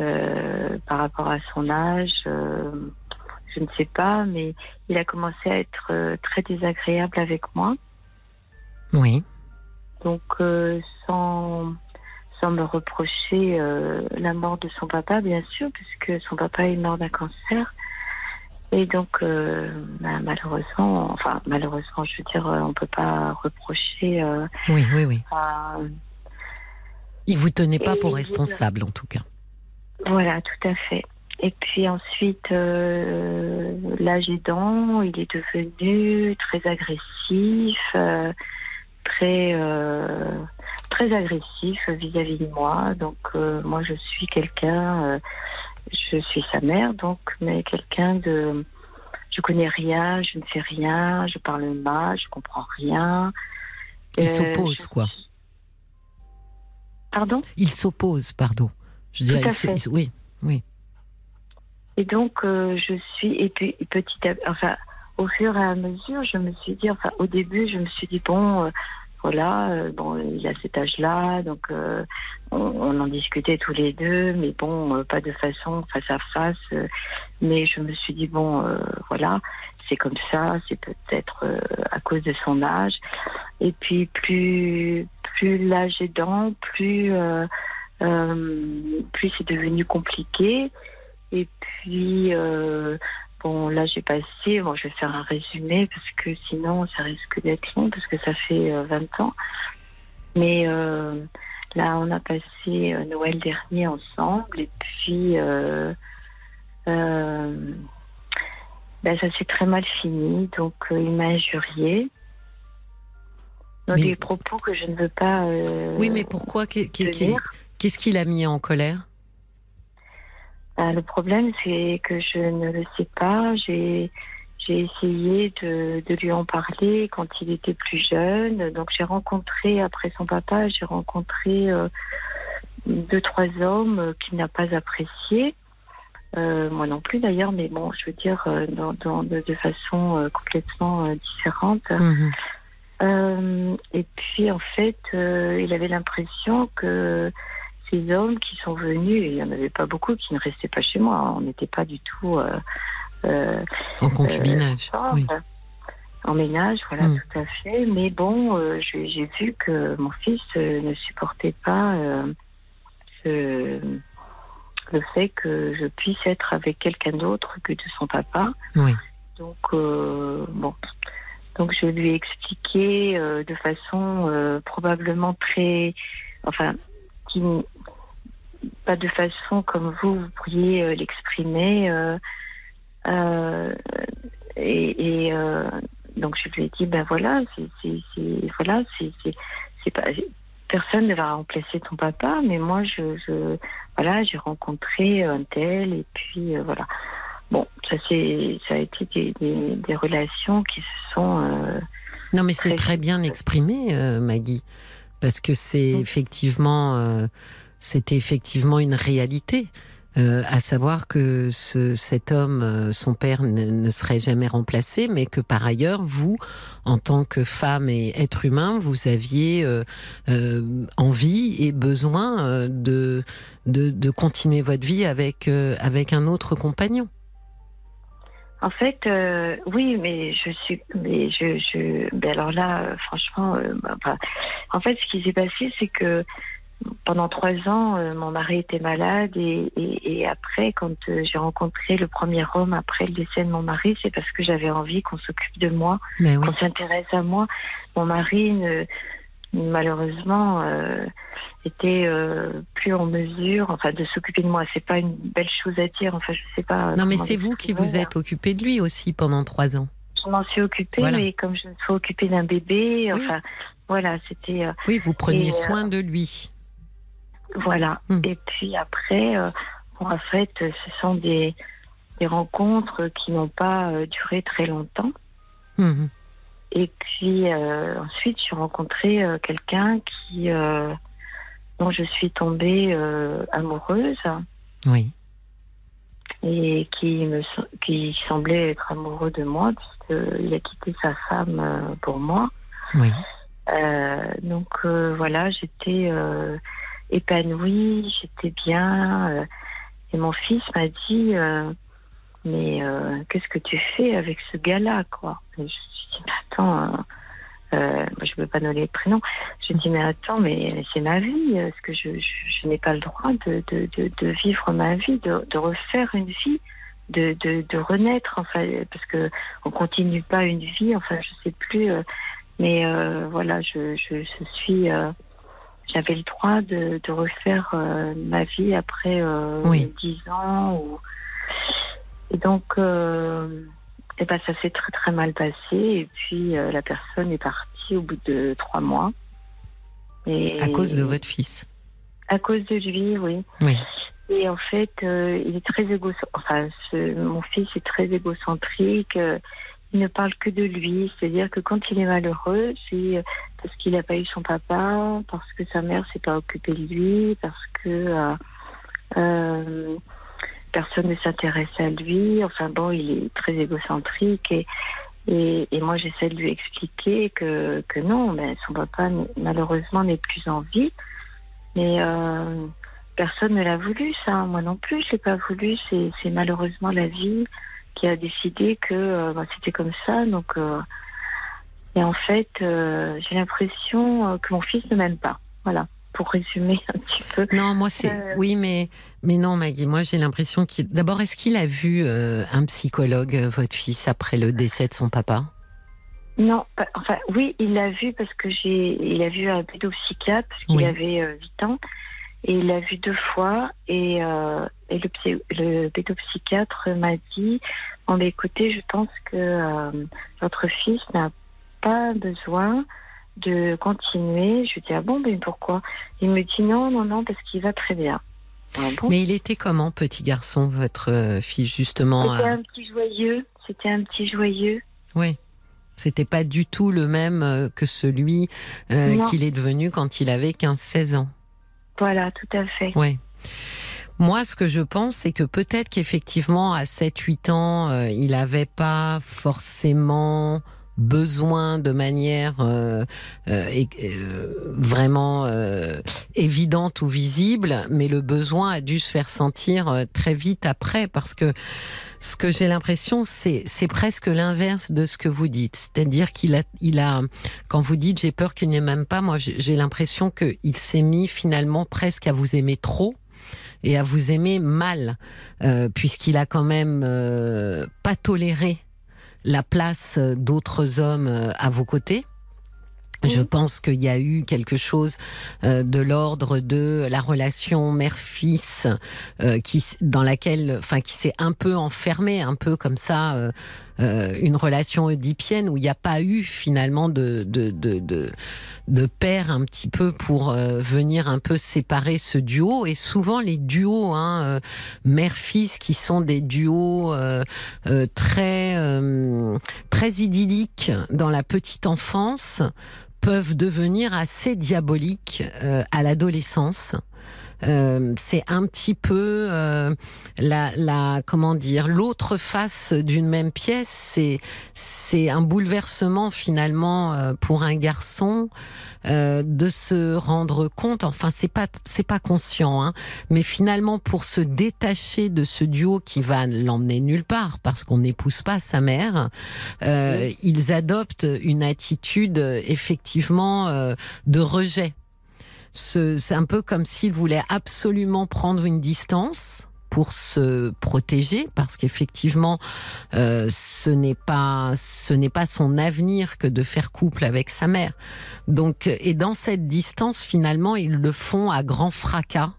euh, par rapport à son âge euh, je ne sais pas mais il a commencé à être très désagréable avec moi Oui. donc sans sans me reprocher la mort de son papa bien sûr puisque son papa est mort d'un cancer et donc euh, bah, malheureusement enfin malheureusement je veux dire euh, on peut pas reprocher euh, Oui, oui, oui. à- Il vous tenait pas Et- pour responsable, en tout cas. Voilà, tout à fait. Et puis ensuite, euh, l'âge aidant, il est devenu très agressif, euh, très euh, très agressif vis-à-vis de moi. Donc moi, je suis quelqu'un, je suis sa mère, donc mais quelqu'un de, je connais rien, je ne sais rien, je parle mal, je comprends rien. Il Euh, s'oppose, je- quoi. Pardon? Il s'oppose, pardon. Je Tout dirais, à il se- fait. il se- oui, oui. Et donc, euh, je suis, et puis petit à enfin, au fur et à mesure, je me suis dit, enfin, au début, je me suis dit, bon, euh, voilà, euh, bon, il a cet âge-là, donc euh, on, en discutait tous les deux, mais bon, euh, pas de façon face à face. mais je me suis dit, bon, voilà, c'est comme ça, c'est peut-être à cause de son âge. Et puis, plus, plus l'âge aidant, plus, plus c'est devenu compliqué. Et puis, bon, là, j'ai passé, bon, je vais faire un résumé parce que sinon, ça risque d'être long parce que ça fait euh, 20 ans. Mais euh, là, on a passé euh, Noël dernier ensemble et puis, euh, ben, ça s'est très mal fini. Donc, il m'a injurié. Dans Mais- des propos que je ne veux pas. Oui, mais pourquoi? Qu'est-ce qui l'a mis en colère? Le problème, c'est que je ne le sais pas. J'ai j'ai essayé de, de lui en parler quand il était plus jeune. Donc j'ai rencontré, après son papa, j'ai rencontré euh, deux, trois hommes qu'il n'a pas appréciés. Euh, moi non plus d'ailleurs, mais bon, je veux dire, euh, dans, dans- de, de façon euh, complètement différente. Euh, et puis en fait, il avait l'impression que ces hommes qui sont venus, et il n'y en avait pas beaucoup qui ne restaient pas chez moi, on n'était pas du tout euh, euh, En concubinage. ensemble, oui. en ménage, voilà, Mm. tout à fait. Mais bon, euh, j'ai vu que mon fils euh, ne supportait pas euh, ce- le fait que je puisse être avec quelqu'un d'autre que de son papa. Oui. Donc, euh, bon. Donc, je lui ai expliqué euh, de façon euh, probablement très. Enfin, qui, pas de façon comme vous, vous pourriez euh, l'exprimer. euh, euh, et et, euh, donc, je lui ai dit ben voilà, c'est. Voilà, c'est. pas. Personne ne va remplacer ton papa, mais moi, je, je voilà, j'ai rencontré un tel, et puis euh, voilà. Bon, ça, c'est, ça a été des, des, des relations qui se sont. Non, mais c'est Très bien exprimé, Maggie, parce que c'est Mm. effectivement, euh, c'était effectivement une réalité. Euh, à savoir que ce, cet homme, euh, son père, ne, ne serait jamais remplacé, mais que par ailleurs, vous, en tant que femme et être humain, vous aviez euh, euh, envie et besoin euh, de, de, de continuer votre vie avec, euh, avec un autre compagnon. En fait, euh, oui, mais je suis, mais je, je, ben alors là, euh, franchement, euh, bah, bah, en fait, ce qui s'est passé, c'est que pendant trois ans, euh, mon mari était malade et, et, et après, quand euh, j'ai rencontré le premier homme après le décès de mon mari, c'est parce que j'avais envie qu'on s'occupe de moi, oui. qu'on s'intéresse à moi. Mon mari, ne- malheureusement, euh, était euh, plus en mesure, enfin, de s'occuper de moi. C'est pas une belle chose à dire. Enfin, je sais pas. Non, mais c'est vous qui vous êtes occupé de lui aussi pendant trois ans. Je m'en suis occupée, Voilà. mais comme je me suis occupée d'un bébé, Oui. enfin, voilà, c'était, euh, Oui, vous preniez Et, euh, soin de lui. voilà. Hmm. Et puis après, bon, en fait, ce sont des, des rencontres qui n'ont pas duré très longtemps. Mhm. Et puis euh, ensuite, j'ai rencontré euh, quelqu'un qui, euh, dont je suis tombée euh, amoureuse Oui. et qui me, qui semblait être amoureux de moi puisqu'il a quitté sa femme pour moi. Oui. Donc voilà, j'étais épanouie, j'étais bien. et mon fils m'a dit, mais euh, qu'est-ce que tu fais avec ce gars-là, quoi? Et Je dit, mais attends, euh, euh, je ne peux pas donner le prénom. Je dis, mais attends, mais c'est ma vie. Est-ce que je, je, je n'ai pas le droit de, de, de, de vivre ma vie, de, de refaire une vie de, de, de renaître, enfin, parce que on continue pas une vie, enfin, je sais plus, euh, mais euh, voilà, je, je, je suis, j'avais le droit de, de refaire ma vie après Oui. 10 ans ou Et donc, euh, eh ben, ça s'est très très mal passé. Et puis, euh, la personne est partie au bout de trois mois. Et, à cause de votre fils À cause de lui, oui. Oui. Et en fait, euh, il est très égocentrique. Enfin, mon fils est très égocentrique. Euh, il ne parle que de lui. C'est-à-dire que quand il est malheureux, c'est parce qu'il n'a pas eu son papa, parce que sa mère s'est pas occupée de lui, parce que personne ne s'intéresse à lui. Enfin bon, il est très égocentrique et et, moi j'essaie de lui expliquer que non, mais son papa malheureusement n'est plus en vie. Mais euh, personne ne l'a voulu, ça. Moi non plus, je l'ai pas voulu. C'est malheureusement la vie qui a décidé que euh, bah, c'était comme ça. Donc, euh, et en fait, j'ai l'impression que mon fils ne m'aime pas. Voilà pour résumer un petit peu. Non, moi c'est euh, oui, mais mais non, Maggie. Moi j'ai l'impression qu'il. D'abord, est-ce qu'il a vu euh, un psychologue, euh, votre fils, après le décès de son papa? Non, enfin oui, il l'a vu parce que j'ai, il a vu un pédopsychiatre parce qu'il avait 8 ans et il l'a vu deux fois et, et le, le pédopsychiatre m'a dit bon, bah, écoutez, je pense que votre fils n'a pas besoin de continuer. Je lui dis ah bon ben pourquoi? Il me dit non non non parce qu'il va très bien. Ah Mais il était comment petit garçon votre euh, fils justement C'était un petit joyeux. C'était un petit joyeux. Oui. C'était pas du tout le même euh, que celui euh, qu'il est devenu quand il avait 15-16 ans. Voilà, tout à fait. Oui. Moi, ce que je pense, c'est que peut-être qu'effectivement, à 7-8 ans, il n'avait pas forcément besoin de manière euh, euh, euh, vraiment évidente ou visible, mais le besoin a dû se faire sentir très vite après parce que ce que j'ai l'impression, c'est c'est presque l'inverse de ce que vous dites. C'est-à-dire qu'il a, il a, quand vous dites j'ai peur qu'il n'aime même pas, moi j'ai l'impression qu'il s'est mis finalement presque à vous aimer trop et à vous aimer mal, puisqu'il a quand même pas toléré la place d'autres hommes euh, à vos côtés. Je pense qu'il y a eu quelque chose euh, de l'ordre de la relation mère-fils euh, qui dans laquelle enfin qui s'est un peu enfermée un peu comme ça euh, une relation oedipienne où il n'y a pas eu finalement de de, de, de, de père un petit peu pour venir un peu séparer ce duo et souvent les duos hein, mère-fils qui sont des duos très très idylliques dans la petite enfance peuvent devenir assez diaboliques euh, à l'adolescence. Euh, c'est un petit peu euh, la, la, comment dire l'autre face d'une même pièce. C'est c'est un bouleversement finalement euh, pour un garçon euh, de se rendre compte. Enfin, c'est pas c'est pas conscient, hein, mais finalement pour se détacher de ce duo qui va l'emmener nulle part parce qu'on n'épouse pas sa mère, euh, ils adoptent une attitude effectivement de rejet c'est un peu comme s'il voulait absolument prendre une distance pour se protéger parce qu'effectivement euh, ce n'est pas pas son avenir que de faire couple avec sa mère donc et dans cette distance finalement ils le font à grand fracas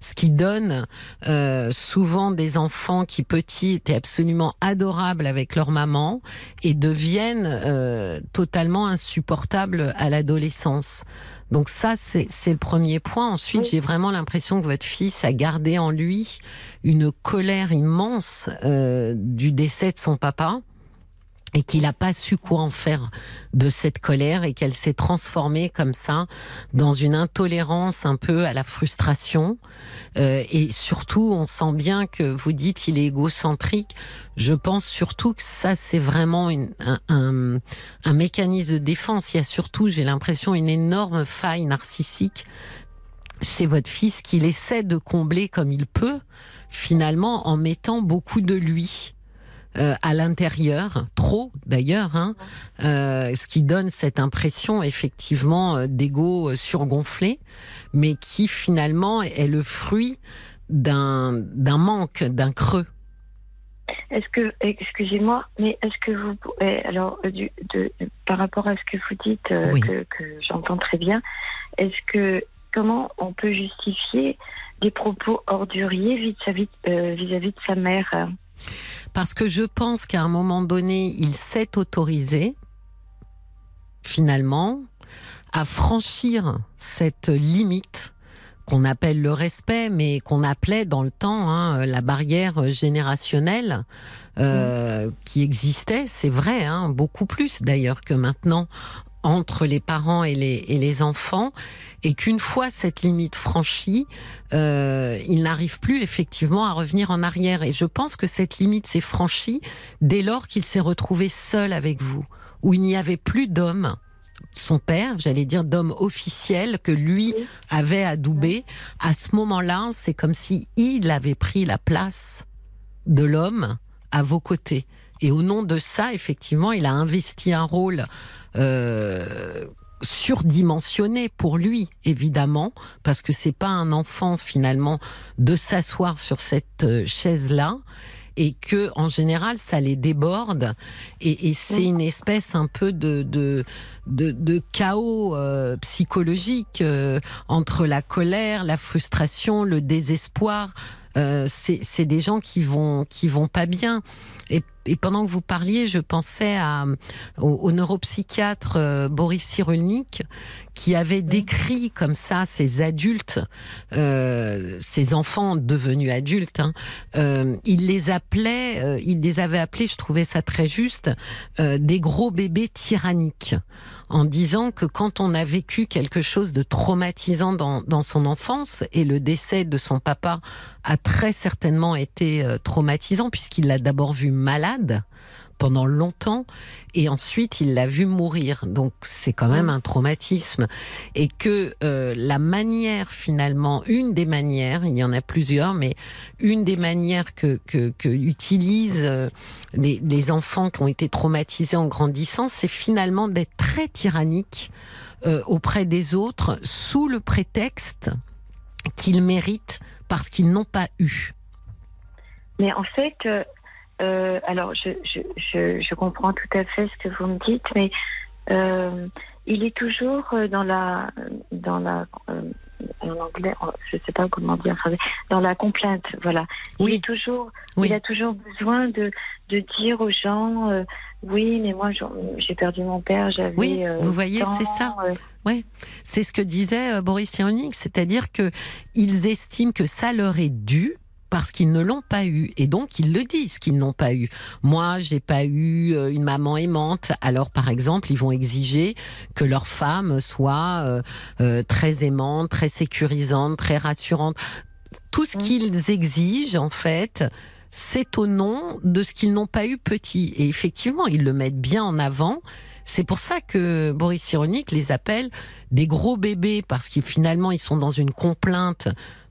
ce qui donne euh, souvent des enfants qui petits étaient absolument adorables avec leur maman et deviennent euh, totalement insupportables à l'adolescence. Donc ça, c'est le premier point. Ensuite, j'ai vraiment l'impression que votre fils a gardé en lui une colère immense euh, du décès de son papa et qu'il n'a pas su quoi en faire de cette colère et qu'elle s'est transformée comme ça dans une intolérance un peu à la frustration. Euh, et surtout, on sent bien que vous dites il est égocentrique. Je pense surtout que ça, c'est vraiment un, un, un mécanisme de défense. Il y a surtout, j'ai l'impression, une énorme faille narcissique chez votre fils qu'il essaie de combler comme il peut, finalement, en mettant beaucoup de lui euh, à l'intérieur, trop d'ailleurs, hein, euh, ce qui donne cette impression effectivement euh, d'ego surgonflé, mais qui finalement est le fruit d'un d'un manque, d'un creux. Est-ce que, excusez-moi, mais est-ce que vous, alors, du, de, par rapport à ce que vous dites, que, que j'entends très bien, est-ce que, comment on peut justifier des propos orduriers vis-à-vis -vis, -vis de sa mère Parce que je pense qu'à un moment donné, il s'est autorisé, finalement, à franchir cette limite qu'on appelle le respect, mais qu'on appelait dans le temps hein, la barrière générationnelle euh, qui existait, c'est vrai, hein, beaucoup plus d'ailleurs que maintenant entre les parents et les, et les enfants, et qu'une fois cette limite franchie, euh, il n'arrive plus effectivement à revenir en arrière. Et je pense que cette limite s'est franchie dès lors qu'il s'est retrouvé seul avec vous, où il n'y avait plus d'homme son père, j'allais dire d'homme officiel que lui avait adoubé. À ce moment-là, c'est comme si il avait pris la place de l'homme à vos côtés. Et au nom de ça, effectivement, il a investi un rôle euh, surdimensionné pour lui, évidemment, parce que c'est pas un enfant finalement de s'asseoir sur cette euh, chaise-là et que en général ça les déborde et, c'est une espèce un peu de de, de, chaos euh, psychologique entre la colère, la frustration, le désespoir. Euh, c'est des gens qui vont qui vont pas bien. Et, pendant que vous parliez, je pensais à, au, neuropsychiatre euh, Boris Cyrulnik qui avait décrit comme ça ces adultes, euh, ces enfants devenus adultes. Hein, euh, il les appelait, euh, il les avait appelés, je trouvais ça très juste, euh, des gros bébés tyranniques, en disant que quand on a vécu quelque chose de traumatisant dans, dans son enfance et le décès de son papa a très certainement été euh, traumatisant puisqu'il l'a d'abord vu malade pendant longtemps et ensuite il l'a vu mourir. Donc c'est quand même un traumatisme et que euh, la manière finalement, une des manières, il y en a plusieurs, mais une des manières que, que, que utilisent euh, les, les, enfants qui ont été traumatisés en grandissant, c'est finalement d'être très tyrannique euh, auprès des autres sous le prétexte qu'ils méritent parce qu'ils n'ont pas eu. Mais en fait, euh, alors, je, je, je, je, comprends tout à fait ce que vous me dites, mais euh, il est toujours euh, dans la, dans la, euh, en anglais, je sais pas comment dire en français, dans la complainte, voilà. Oui. Il est toujours, oui. il a toujours besoin de, de dire aux gens, euh, oui, mais moi j'ai perdu mon père, j'avais. Oui, vous voyez, c'est ça. Oui, c'est ce que disait Boris Cyrulnik, c'est-à-dire que ils estiment que ça leur est dû parce qu'ils ne l'ont pas eu et donc ils le disent qu'ils n'ont pas eu. Moi, j'ai pas eu euh, une maman aimante. Alors par exemple, ils vont exiger que leur femme soit euh, euh, très aimante, très sécurisante, très rassurante. Tout ce mmh. qu'ils exigent en fait, c'est au nom de ce qu'ils n'ont pas eu petit. Et effectivement, ils le mettent bien en avant. C'est pour ça que Boris Cyrulnik les appelle des gros bébés parce qu'ils finalement ils sont dans une complainte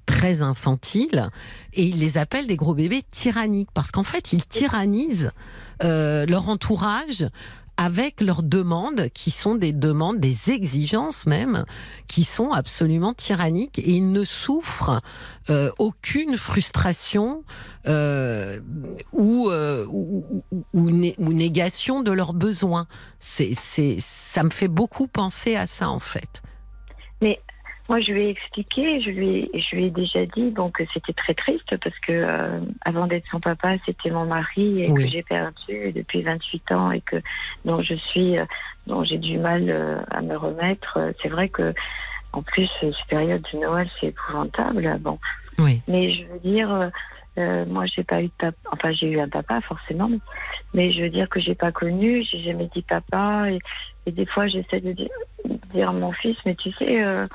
très infantiles et ils les appellent des gros bébés tyranniques parce qu'en fait ils tyrannisent euh, leur entourage avec leurs demandes qui sont des demandes, des exigences même, qui sont absolument tyranniques et ils ne souffrent euh, aucune frustration euh, ou, ou, ou, négation de leurs besoins. C'est, ça me fait beaucoup penser à ça en fait. Moi, je lui ai expliqué, je lui ai, je lui ai déjà dit bon, que c'était très triste parce que euh, avant d'être son papa, c'était mon mari et oui. que j'ai perdu depuis 28 ans et que dont je suis, euh, dont j'ai du mal euh, à me remettre. C'est vrai que en plus, cette période de Noël, c'est épouvantable. Bon, oui. mais je veux dire. Euh, moi, j'ai pas eu de papa. Enfin, j'ai eu un papa, forcément. Mais je veux dire que j'ai pas connu. J'ai jamais dit papa. Et, et des fois, j'essaie de dire, dire, à mon fils, mais tu sais, euh,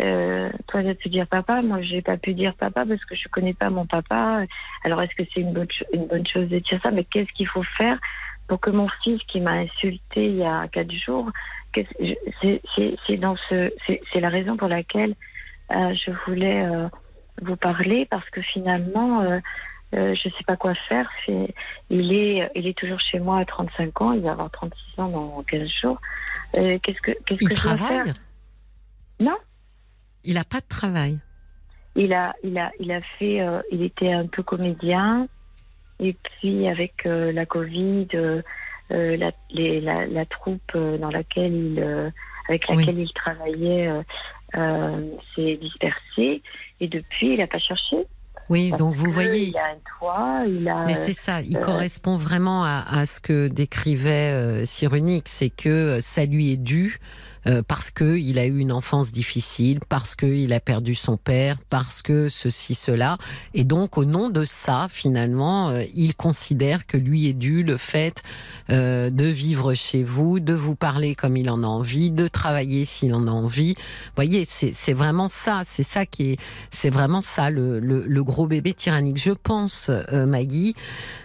euh, toi, tu as pu dire papa. Moi, j'ai pas pu dire papa parce que je connais pas mon papa. Alors, est-ce que c'est une bonne, une bonne chose de dire ça? Mais qu'est-ce qu'il faut faire pour que mon fils, qui m'a insulté il y a quatre jours, c'est dans ce, c'est la raison pour laquelle euh, je voulais euh, vous parler parce que finalement. Euh, je sais pas quoi faire. Il est, il est toujours chez moi à 35 ans. Il va avoir 36 ans dans 15 jours. Euh, qu'est-ce que, qu'est-ce que je dois faire? Non. Il n'a pas de travail. Il a, il a, il a fait, euh, il était un peu comédien. Et puis avec euh, la Covid, euh, la, les, la, la, troupe dans laquelle il, avec laquelle oui. il travaillait, s'est dispersée. Et depuis, il n'a pas cherché. Oui, donc vous voyez. Il a un toit, il a. Mais c'est ça, il euh, correspond vraiment à, à, ce que décrivait euh, Cyrunique, c'est que ça lui est dû euh, parce que il a eu une enfance difficile, parce qu'il a perdu son père, parce que ceci, cela. Et donc, au nom de ça, finalement, euh, il considère que lui est dû le fait euh, de vivre chez vous, de vous parler comme il en a envie, de travailler s'il en a envie. Vous voyez, c'est vraiment ça, c'est ça qui est, c'est vraiment ça le, le, le, gros bébé tyrannique. Je pense, euh, Maggie,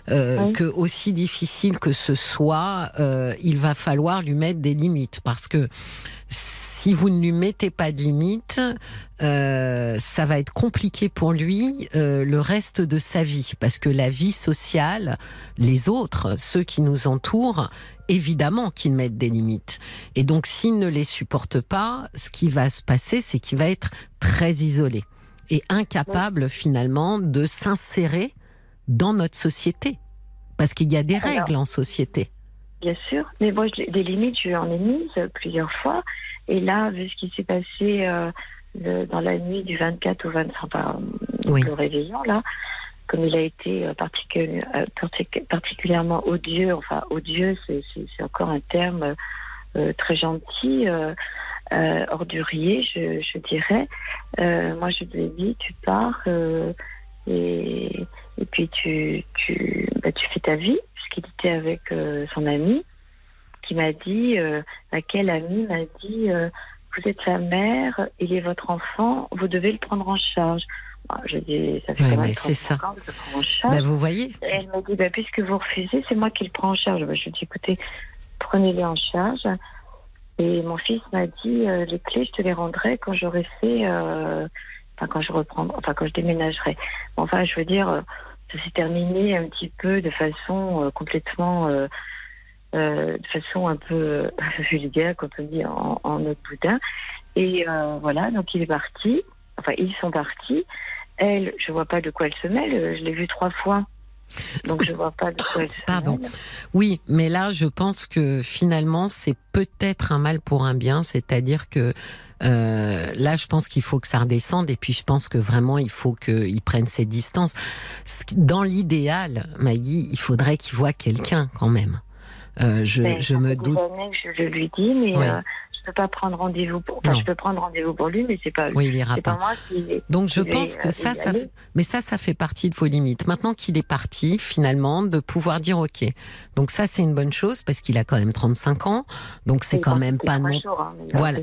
euh, oui. que aussi difficile que ce soit, euh, il va falloir lui mettre des limites parce que si vous ne lui mettez pas de limites, euh, ça va être compliqué pour lui euh, le reste de sa vie, parce que la vie sociale, les autres, ceux qui nous entourent, évidemment qu'ils mettent des limites. Et donc, s'il ne les supporte pas, ce qui va se passer, c'est qu'il va être très isolé et incapable finalement de s'insérer dans notre société, parce qu'il y a des Alors, règles en société. Bien sûr, mais moi, je, des limites, je lui en ai mises plusieurs fois. Et là, vu ce qui s'est passé euh, le, dans la nuit du 24 au 25, enfin, Oui. le réveillon, là, comme il a été euh, particuli- euh, partic- particulièrement odieux, enfin, odieux, c'est encore un terme euh, très gentil, euh, ordurier, je, je dirais. Moi, je lui ai dit, tu pars et, et puis tu, tu, bah, tu fais ta vie, puisqu'il était avec euh, son ami, qui m'a dit, euh, laquelle amie m'a dit, euh, vous êtes sa mère, il est votre enfant, vous devez le prendre en charge. Bah, je dis, ça fait Ouais, mais c'est 35 ça. ans je en charge. Ben, vous voyez Et elle m'a dit, bah, puisque vous refusez, c'est moi qui le prends en charge. Bah, je lui ai dit, écoutez, prenez-les en charge. Et mon fils m'a dit, euh, les clés, je te les rendrai quand j'aurai fait, euh, enfin, quand je reprendrai, enfin, quand je déménagerai. Enfin, je veux dire, ça s'est terminé un petit peu de façon euh, complètement, euh, euh, de façon un peu vulgaire, quand on dit en, en notre boudin. Et voilà, donc il est parti. Enfin, ils sont partis. Elle, je vois pas de quoi elle se mêle. Je l'ai vue trois fois. Donc je vois pas de quoi elle se Pardon. Oui, mais là, je pense que finalement, c'est peut-être un mal pour un bien, c'est-à-dire que euh, là, je pense qu'il faut que ça redescende, et puis je pense que vraiment, il faut qu'il prenne ses distances. Dans l'idéal, Maggie, il faudrait qu'il voit quelqu'un quand même. Euh, je, Ben, je me doute. années que je le lui dis, mais euh, je peux pas prendre rendez-vous pour. Enfin, je peux prendre rendez-vous pour lui, mais c'est pas. Oui, il ira pas pas. moi qui. Donc je vais, pense que euh, ça, ça, mais ça, ça fait partie de vos limites. Maintenant qu'il est parti, finalement, de pouvoir dire OK. Donc ça, c'est une bonne chose parce qu'il a quand même 35 ans. Donc c'est quand même pas non. jours, hein, Voilà.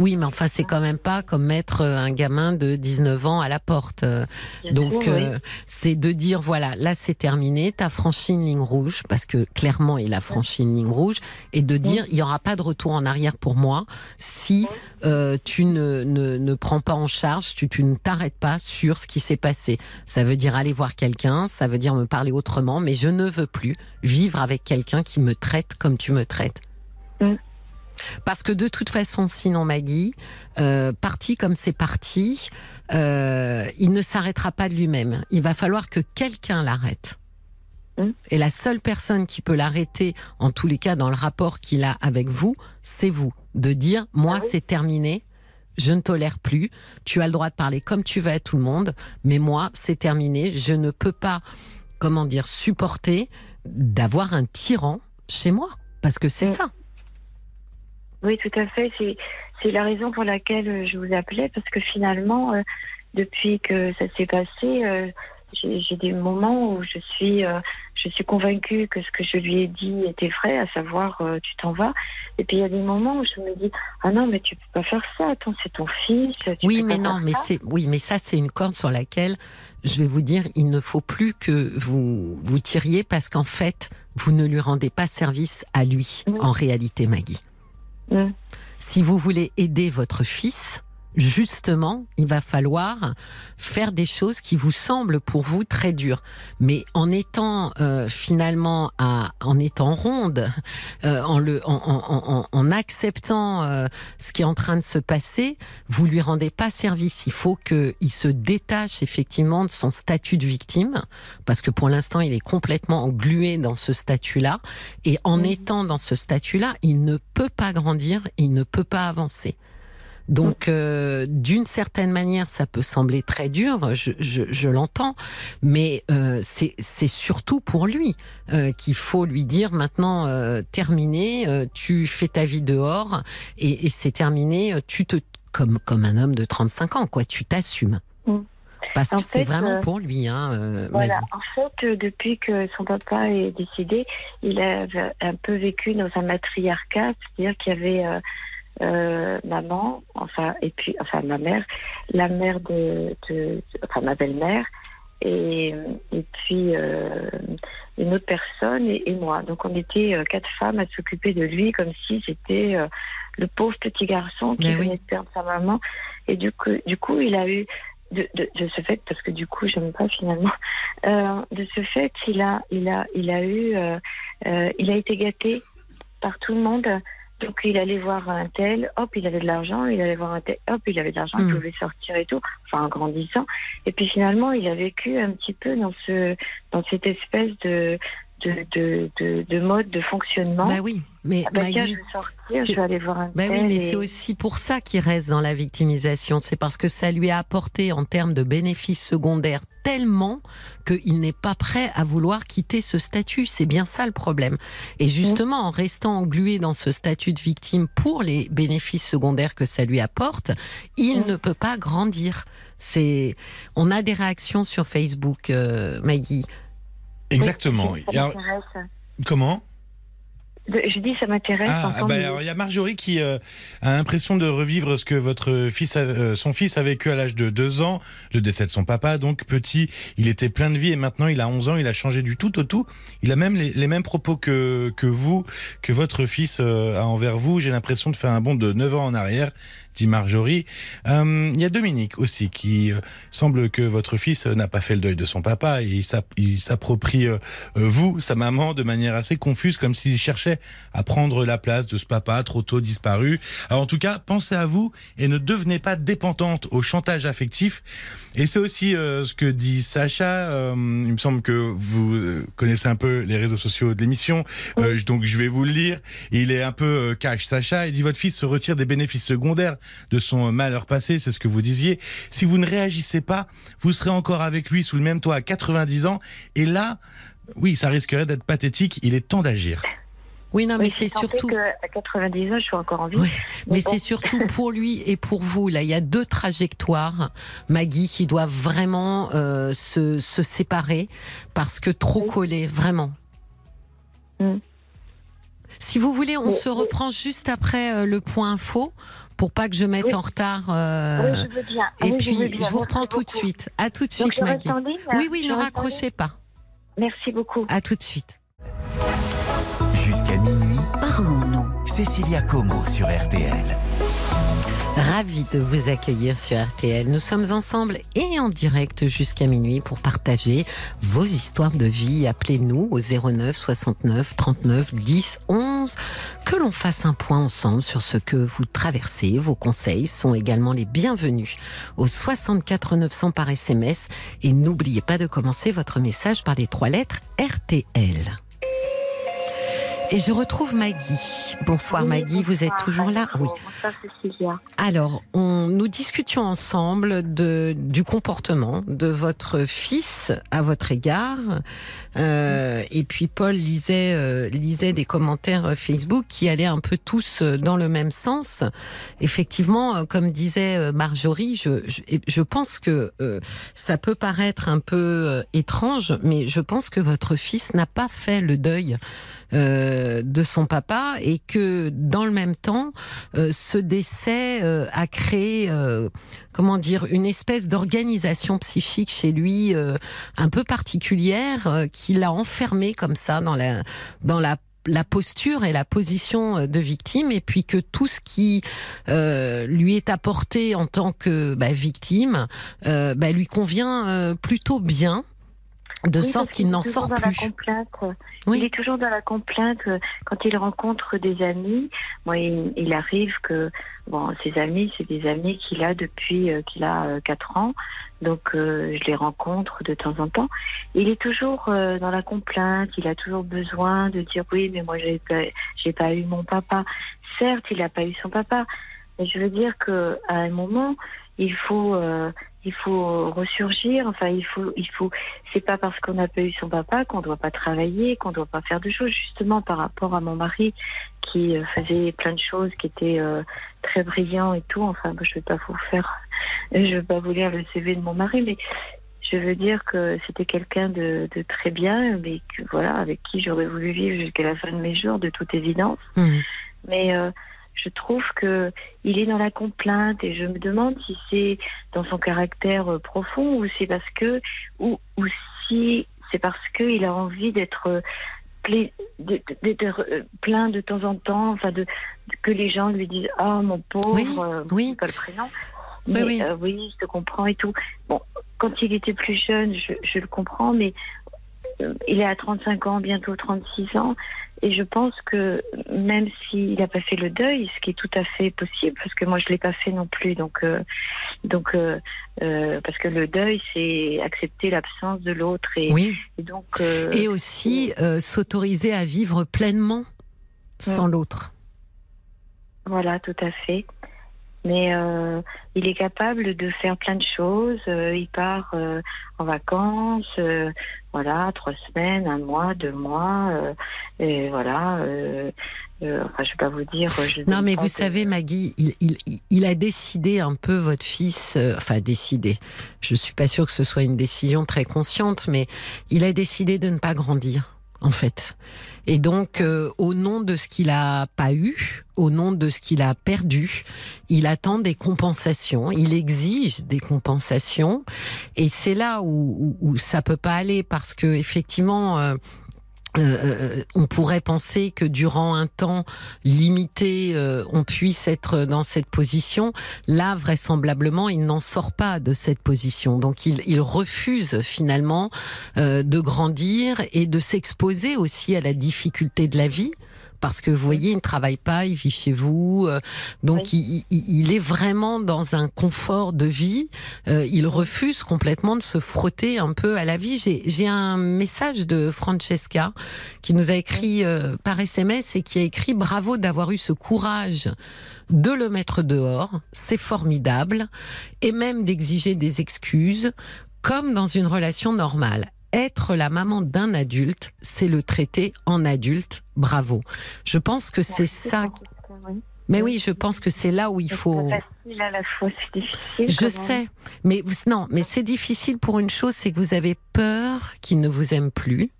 Oui, mais enfin, c'est quand même pas comme mettre euh, un gamin de 19 ans à la porte. Euh, bien Donc sûr, oui. c'est de dire voilà, là c'est terminé, t'as franchi une ligne rouge parce que clairement il a franchi une ligne rouge et de dire il y aura pas de retour en arrière pour moi si euh, tu ne, ne, ne prends pas en charge, tu, tu ne t'arrêtes pas sur ce qui s'est passé. Ça veut dire aller voir quelqu'un, ça veut dire me parler autrement, mais je ne veux plus vivre avec quelqu'un qui me traite comme tu me traites. Parce que de toute façon, sinon Maggie, euh, parti comme c'est parti, euh, il ne s'arrêtera pas de lui-même. Il va falloir que quelqu'un l'arrête. Et la seule personne qui peut l'arrêter, en tous les cas dans le rapport qu'il a avec vous, c'est vous. De dire, moi Ah oui. c'est terminé, je ne tolère plus, tu as le droit de parler comme tu veux à tout le monde, mais moi c'est terminé, je ne peux pas, comment dire, supporter d'avoir un tyran chez moi. Parce que c'est Mm. ça. Oui, tout à fait. C'est c'est la raison pour laquelle euh, je vous appelais parce que finalement, euh, depuis que ça s'est passé, euh, j'ai des moments où je suis euh, je suis convaincue que ce que je lui ai dit était vrai, à savoir euh, tu t'en vas. Et puis il y a des moments où je me dis ah non mais tu peux pas faire ça. Attends c'est ton fils. Oui, mais non, mais ça. c'est oui, mais ça c'est une corde sur laquelle je vais vous dire, il ne faut plus que vous vous tiriez parce qu'en fait, vous ne lui rendez pas service à lui en réalité, Maggie. Si vous voulez aider votre fils, justement, il va falloir faire des choses qui vous semblent pour vous très dures. Mais en étant euh, finalement à, en étant ronde, euh, en le, en, en, en, en acceptant euh, ce qui est en train de se passer, vous lui rendez pas service. Il faut qu'il se détache effectivement de son statut de victime, parce que pour l'instant, il est complètement englué dans ce statut-là. Et en Mhm. étant dans ce statut-là, il ne peut pas grandir, il ne peut pas avancer. Donc, euh, d'une certaine manière, ça peut sembler très dur, je, je, je l'entends, mais euh, c'est surtout pour lui euh, qu'il faut lui dire maintenant, euh, terminé, euh, tu fais ta vie dehors et, et c'est terminé, tu te comme comme un homme de 35 ans, quoi, tu t'assumes. Mm. Parce En que c'est vraiment euh, pour lui, hein. euh, Voilà. En fait, euh, depuis que son papa est décédé, il a un peu vécu dans un matriarcat, c'est-à-dire qu'il y avait euh, euh, maman, enfin, et puis, enfin, ma mère, la mère de, enfin, ma belle-mère, et, et puis euh, une autre personne et, et moi. Donc, on était euh, quatre femmes à s'occuper de lui comme si c'était le pauvre petit garçon qui Mais oui. venait de perdre sa maman. Et du coup, du coup, il a eu de, de, de ce fait, parce que du coup, j'aime pas finalement. De ce fait, il a, il a, il a eu, il a été gâté par tout le monde. Donc, il allait voir un tel, hop, il avait de l'argent, il allait voir un tel, hop, il avait de l'argent, il pouvait sortir et tout, enfin, en grandissant. Et puis finalement, il a vécu un petit peu dans ce, dans cette espèce de, de, de, de, de mode de fonctionnement. Bah oui, mais Ah bah tiens, Maggie, je vais sortir, c'est- je vais aller voir un Ben tel. oui, mais et- c'est aussi pour ça qu'il reste dans la victimisation. C'est parce que ça lui a apporté en termes de bénéfices secondaires tellement qu'il n'est pas prêt à vouloir quitter ce statut. C'est bien ça le problème. Et justement, en restant englué dans ce statut de victime pour les bénéfices secondaires que ça lui apporte, il Mm. ne peut pas grandir. C'est, on a des réactions sur Facebook, euh, Maggie. Exactement. Oui, Et ça alors, m'intéresse. comment Je dis, ça m'intéresse. Ah, bah, il y a Marjorie qui euh, a l'impression de revivre ce que votre fils, a- euh, son fils a vécu à l'âge de deux ans, le décès de son papa. Donc petit, il était plein de vie et maintenant il a 11 ans, il a changé du tout au tout. Il a même les, les mêmes propos que que vous, que votre fils euh, a envers vous. J'ai l'impression de faire un bond de 9 ans en arrière. Dit Marjorie. Euh, Il y a Dominique aussi qui euh, semble que votre fils n'a pas fait le deuil de son papa et il s'app- il s'approprie euh, vous, sa maman, de manière assez confuse, comme s'il cherchait à prendre la place de ce papa trop tôt disparu. En tout cas, pensez à vous et ne devenez pas dépendante au chantage affectif. Et c'est aussi ce que dit Sacha. Il me semble que vous connaissez un peu les réseaux sociaux de l'émission, donc je vais vous le lire. Il est un peu cash, Sacha. Il dit votre fils se retire des bénéfices secondaires de son malheur passé, c'est ce que vous disiez. Si vous ne réagissez pas, vous serez encore avec lui sous le même toit à 90 ans. Et là, oui, ça risquerait d'être pathétique. Il est temps d'agir. Oui, non, mais je c'est surtout. que à 90 ans, je suis encore en vie. Oui, mais bon. c'est surtout pour lui et pour vous. Là, il y a deux trajectoires, Maggie, qui doivent vraiment euh, se, se séparer parce que trop Oui. collés, vraiment. Mm. Si vous voulez, on se reprend juste après euh, le point info pour pas que je mette Oui. en retard. euh, Oui, je veux bien. et Oui, je puis, je, bien. vous Merci reprends tout de suite. À tout de Donc, suite, Maggie. ligne hein Oui, oui, Je ne raccrochez pas. Merci beaucoup. À tout de suite. Jusqu'à minuit, parlons-nous. Cécilia Como sur RTL. Ravi de vous accueillir sur RTL. Nous sommes ensemble et en direct jusqu'à minuit pour partager vos histoires de vie. Appelez-nous au 09 69 39 10 11. Que l'on fasse un point ensemble sur ce que vous traversez. Vos conseils sont également les bienvenus au 64 900 par SMS. Et n'oubliez pas de commencer votre message par les trois lettres RTL. Et je retrouve Maggie. Bonsoir Oui, Maggie, vous êtes toujours là Oui. nouveau. Bonsoir Cécilia. Alors, on, nous discutions ensemble de, du comportement de votre fils à votre égard. Euh, et puis Paul lisait, euh, lisait des commentaires Facebook qui allaient un peu tous euh, dans le même sens. Effectivement, euh, comme disait Marjorie, je, je, je pense que euh, ça peut paraître un peu étrange, mais je pense que votre fils n'a pas fait le deuil euh, de son papa et que dans le même temps, euh, ce décès euh, a créé, euh, comment dire, une espèce d'organisation psychique chez lui euh, un peu particulière euh, qui l'a enfermé comme ça dans la dans la posture et la position euh, de victime, et puis que tout ce qui euh, lui est apporté en tant que bah, victime euh, bah, lui convient euh, plutôt bien, de Oui, sorte qu'il n'en sort plus. Oui. Il est toujours dans la complainte euh, quand il rencontre des amis. Moi, il, il arrive que bon, ses amis, c'est des amis qu'il a depuis euh, qu'il a euh, 4 ans. Donc, euh, je les rencontre de temps en temps. Il est toujours dans la complainte. Il a toujours besoin de dire oui, mais moi, j'ai pas, j'ai pas eu mon papa. Certes, il n'a pas eu son papa, Et je veux dire que à un moment, il faut, euh, il faut ressurgir. Enfin, il faut, il faut. C'est pas parce qu'on n'a pas eu son papa qu'on doit pas travailler, qu'on doit pas faire de choses. Justement, par rapport à mon mari qui euh, faisait plein de choses, qui était euh, très brillant et tout. Enfin, je vais pas vous faire, je vais pas vous lire le CV de mon mari, mais je veux dire que c'était quelqu'un de, de, très bien, mais que, voilà, avec qui j'aurais voulu vivre jusqu'à la fin de mes jours, de toute évidence. Mhm. Mais euh, je trouve que il est dans la complainte et je me demande si c'est dans son caractère euh, profond ou c'est parce que ou, ou si c'est parce qu'il a envie d'être euh, euh, plein de temps en temps, enfin de, que les gens lui disent ah mon pauvre, Oui, euh, oui. pas le prénom. Oui, Mais, oui. euh, oui, je te comprends et tout. Bon, quand il était plus jeune, je, je le comprends, mais euh, il est à 35 ans, bientôt 36 ans, et je pense que même s'il n'a pas fait le deuil, ce qui est tout à fait possible, parce que moi je l'ai pas fait non plus, donc euh, donc euh, euh, parce que le deuil c'est accepter l'absence de l'autre et, Oui. et donc Et aussi s'autoriser à vivre pleinement sans l'autre. Voilà, tout à fait. Mais euh, il est capable de faire plein de choses. Euh, il part euh, en vacances, euh, voilà, trois semaines, un mois, deux mois, et voilà. enfin, je vais pas vous dire. je Non, mais vous savez, Maggie, il, il, il a décidé un peu votre fils, enfin décidé. Je suis pas sûre que ce soit une décision très consciente, mais il a décidé de ne pas grandir, en fait. Et donc, euh, au nom de ce qu'il a pas eu, au nom de ce qu'il a perdu, il attend des compensations, il exige des compensations, et c'est là où, où, où ça peut pas aller parce que effectivement. euh, euh, on pourrait penser que durant un temps limité, euh, on puisse être dans cette position. Là, vraisemblablement, il n'en sort pas de cette position. Donc, il, il refuse finalement euh, de grandir et de s'exposer aussi à la difficulté de la vie. Parce que vous voyez, il ne travaille pas, il vit chez vous, euh, donc il, il- il est vraiment dans un confort de vie. Euh, il refuse complètement de se frotter un peu à la vie. J'ai j'ai un message de Francesca qui nous a écrit euh, par SMS et qui a écrit bravo d'avoir eu ce courage de le mettre dehors, c'est formidable, et même d'exiger des excuses, comme dans une relation normale. Être la maman d'un adulte, c'est le traiter en adulte. Bravo. Je pense que c'est ça. oui. Mais oui, je pense que c'est là où il faut. facile à la fois, c'est difficile. Je sais, mais vous- non, mais c'est difficile pour une chose, c'est que vous avez peur qu'il ne vous aime plus.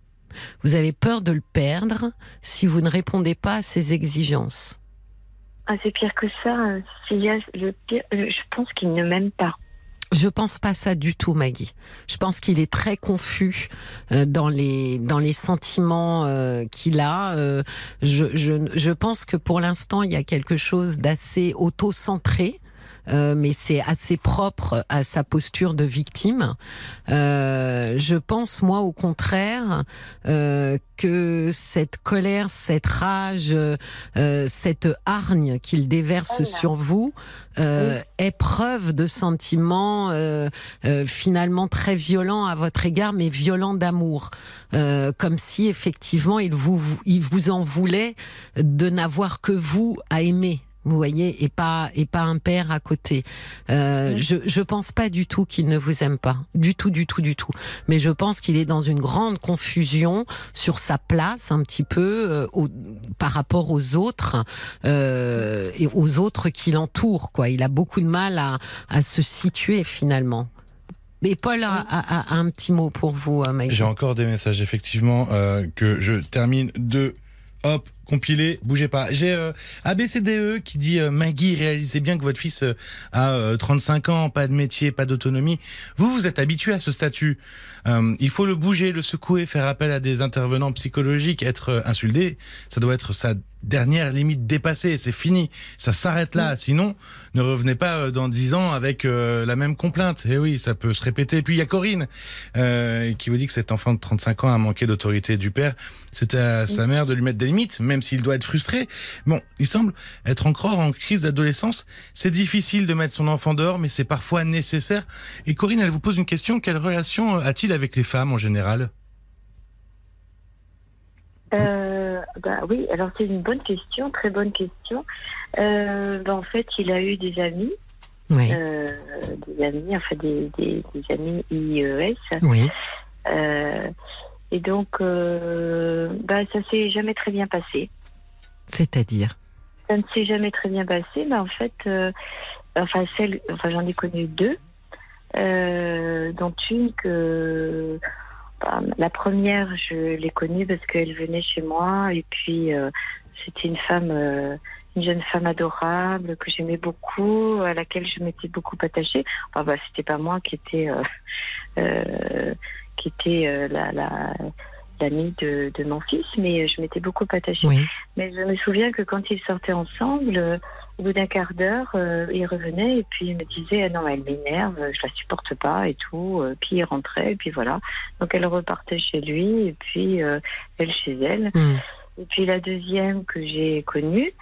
Vous avez peur de le perdre si vous ne répondez pas à ses exigences. Ah, c'est pire que ça. y a le pire, je pense qu'il ne m'aime pas. Je pense pas ça du tout, Maggie. Je pense qu'il est très confus euh, dans les dans les sentiments euh, qu'il a. Euh, je, je je pense que pour l'instant il y a quelque chose d'assez auto-centré. Euh, mais c'est assez propre à sa posture de victime. Euh, je pense, moi, au contraire, euh, que cette colère, cette rage, euh, cette hargne qu'il déverse Voilà. sur vous euh, est preuve de sentiments euh, euh, finalement très violents à votre égard, mais violents d'amour. Euh, comme si effectivement il vous, il vous en voulait de n'avoir que vous à aimer. Vous voyez, et pas et pas un père à côté. Euh, Oui. Je je pense pas du tout qu'il ne vous aime pas, du tout, du tout, du tout. Mais je pense qu'il est dans une grande confusion sur sa place, un petit peu euh, au- par rapport aux autres euh, et aux autres qui l'entourent. Quoi, il a beaucoup de mal à, à se situer finalement. Mais Paul a, a- a un petit mot pour vous. J'ai encore des messages, effectivement, euh, que je termine de. Hop, compilé, bougez pas. J'ai euh, ABCDE qui dit euh, Maggie, réalisez bien que votre fils euh, a euh, 35 ans, pas de métier, pas d'autonomie. Vous, vous êtes habitué à ce statut. Euh, il faut le bouger, le secouer, faire appel à des intervenants psychologiques, être euh, insulté. Ça doit être sa dernière limite dépassée. C'est fini. Ça s'arrête là. Sinon, ne revenez pas euh, dans 10 ans avec euh, la même complainte. Et oui, ça peut se répéter. Puis il y a Corinne euh, qui vous dit que cet enfant de 35 ans a manqué d'autorité du père. C'est à sa mère de lui mettre des limites, même s'il doit être frustré. Bon, il semble être encore en crise d'adolescence. C'est difficile de mettre son enfant dehors, mais c'est parfois nécessaire. Et Corinne, elle vous pose une question. Quelle relation a-t-il avec les femmes en général? Euh, bah oui, alors c'est une bonne question, très bonne question. Euh, bah, en fait, il a eu des amis, Oui. euh, des amis, enfin des, des, des amis IES. Oui. Euh, et donc, bah, ça s'est jamais très bien passé. C'est-à-dire? Ça ne s'est jamais très bien passé, mais en fait, enfin, celle, enfin, j'en ai connu deux, dont une que, la première, je l'ai connue parce qu'elle venait chez moi, et puis euh, c'était une femme, euh, une jeune femme adorable que j'aimais beaucoup, à laquelle je m'étais beaucoup attachée. Enfin, bah, c'était pas moi qui était, euh, euh, qui était euh, la, la l'amie de, de mon fils, mais je m'étais beaucoup attachée. Oui. Mais je me souviens que quand ils sortaient ensemble, euh, au bout d'un quart d'heure, euh, il revenait et puis il me disait ah non elle m'énerve, je la supporte pas et tout. Euh, puis il rentrait et puis voilà. Donc elle repartait chez lui et puis euh, elle chez elle. Hmm. Et puis la deuxième que j'ai connue,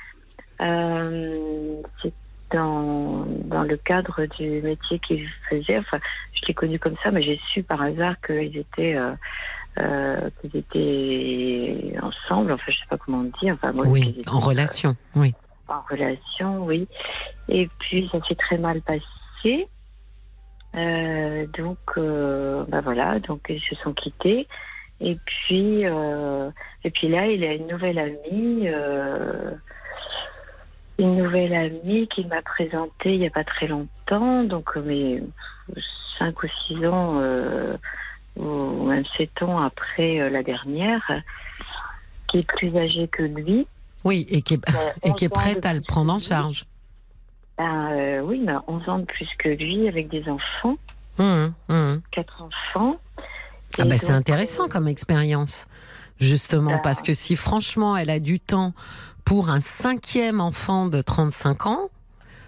euh, c'est dans, dans le cadre du métier qu'il faisait. Enfin, je l'ai connue comme ça, mais j'ai su par hasard qu'ils étaient, euh, euh, qu'ils étaient ensemble. Enfin, je sais pas comment dire. Enfin, moi, Oui, en relation. Oui. en relation, oui. Et puis ça s'est très mal passé. Euh, donc, euh, bah voilà, donc ils se sont quittés. Et puis, euh, et puis là, il a une nouvelle amie, euh, une nouvelle amie qu'il m'a présentée il n'y a pas très longtemps, donc mais cinq ou six ans, ou même sept ans après euh, la dernière, qui est plus âgée que lui. Oui, et qui est, Euh, et qui est 11 ans prête à le prendre en charge. Ben, euh, oui, mais 11 ans de plus que lui, avec des enfants, hum. quatre enfants. Ah bah c'est intéressant euh, comme expérience, justement, bah- parce que si franchement elle a du temps pour un cinquième enfant de 35 ans,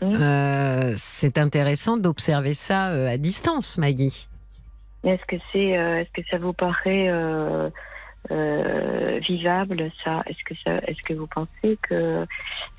euh, c'est intéressant d'observer ça à distance, Maggie. Est-ce que c'est, euh, est-ce que ça vous paraît euh, euh, vivable ça? Est-ce que ça, est-ce que vous pensez que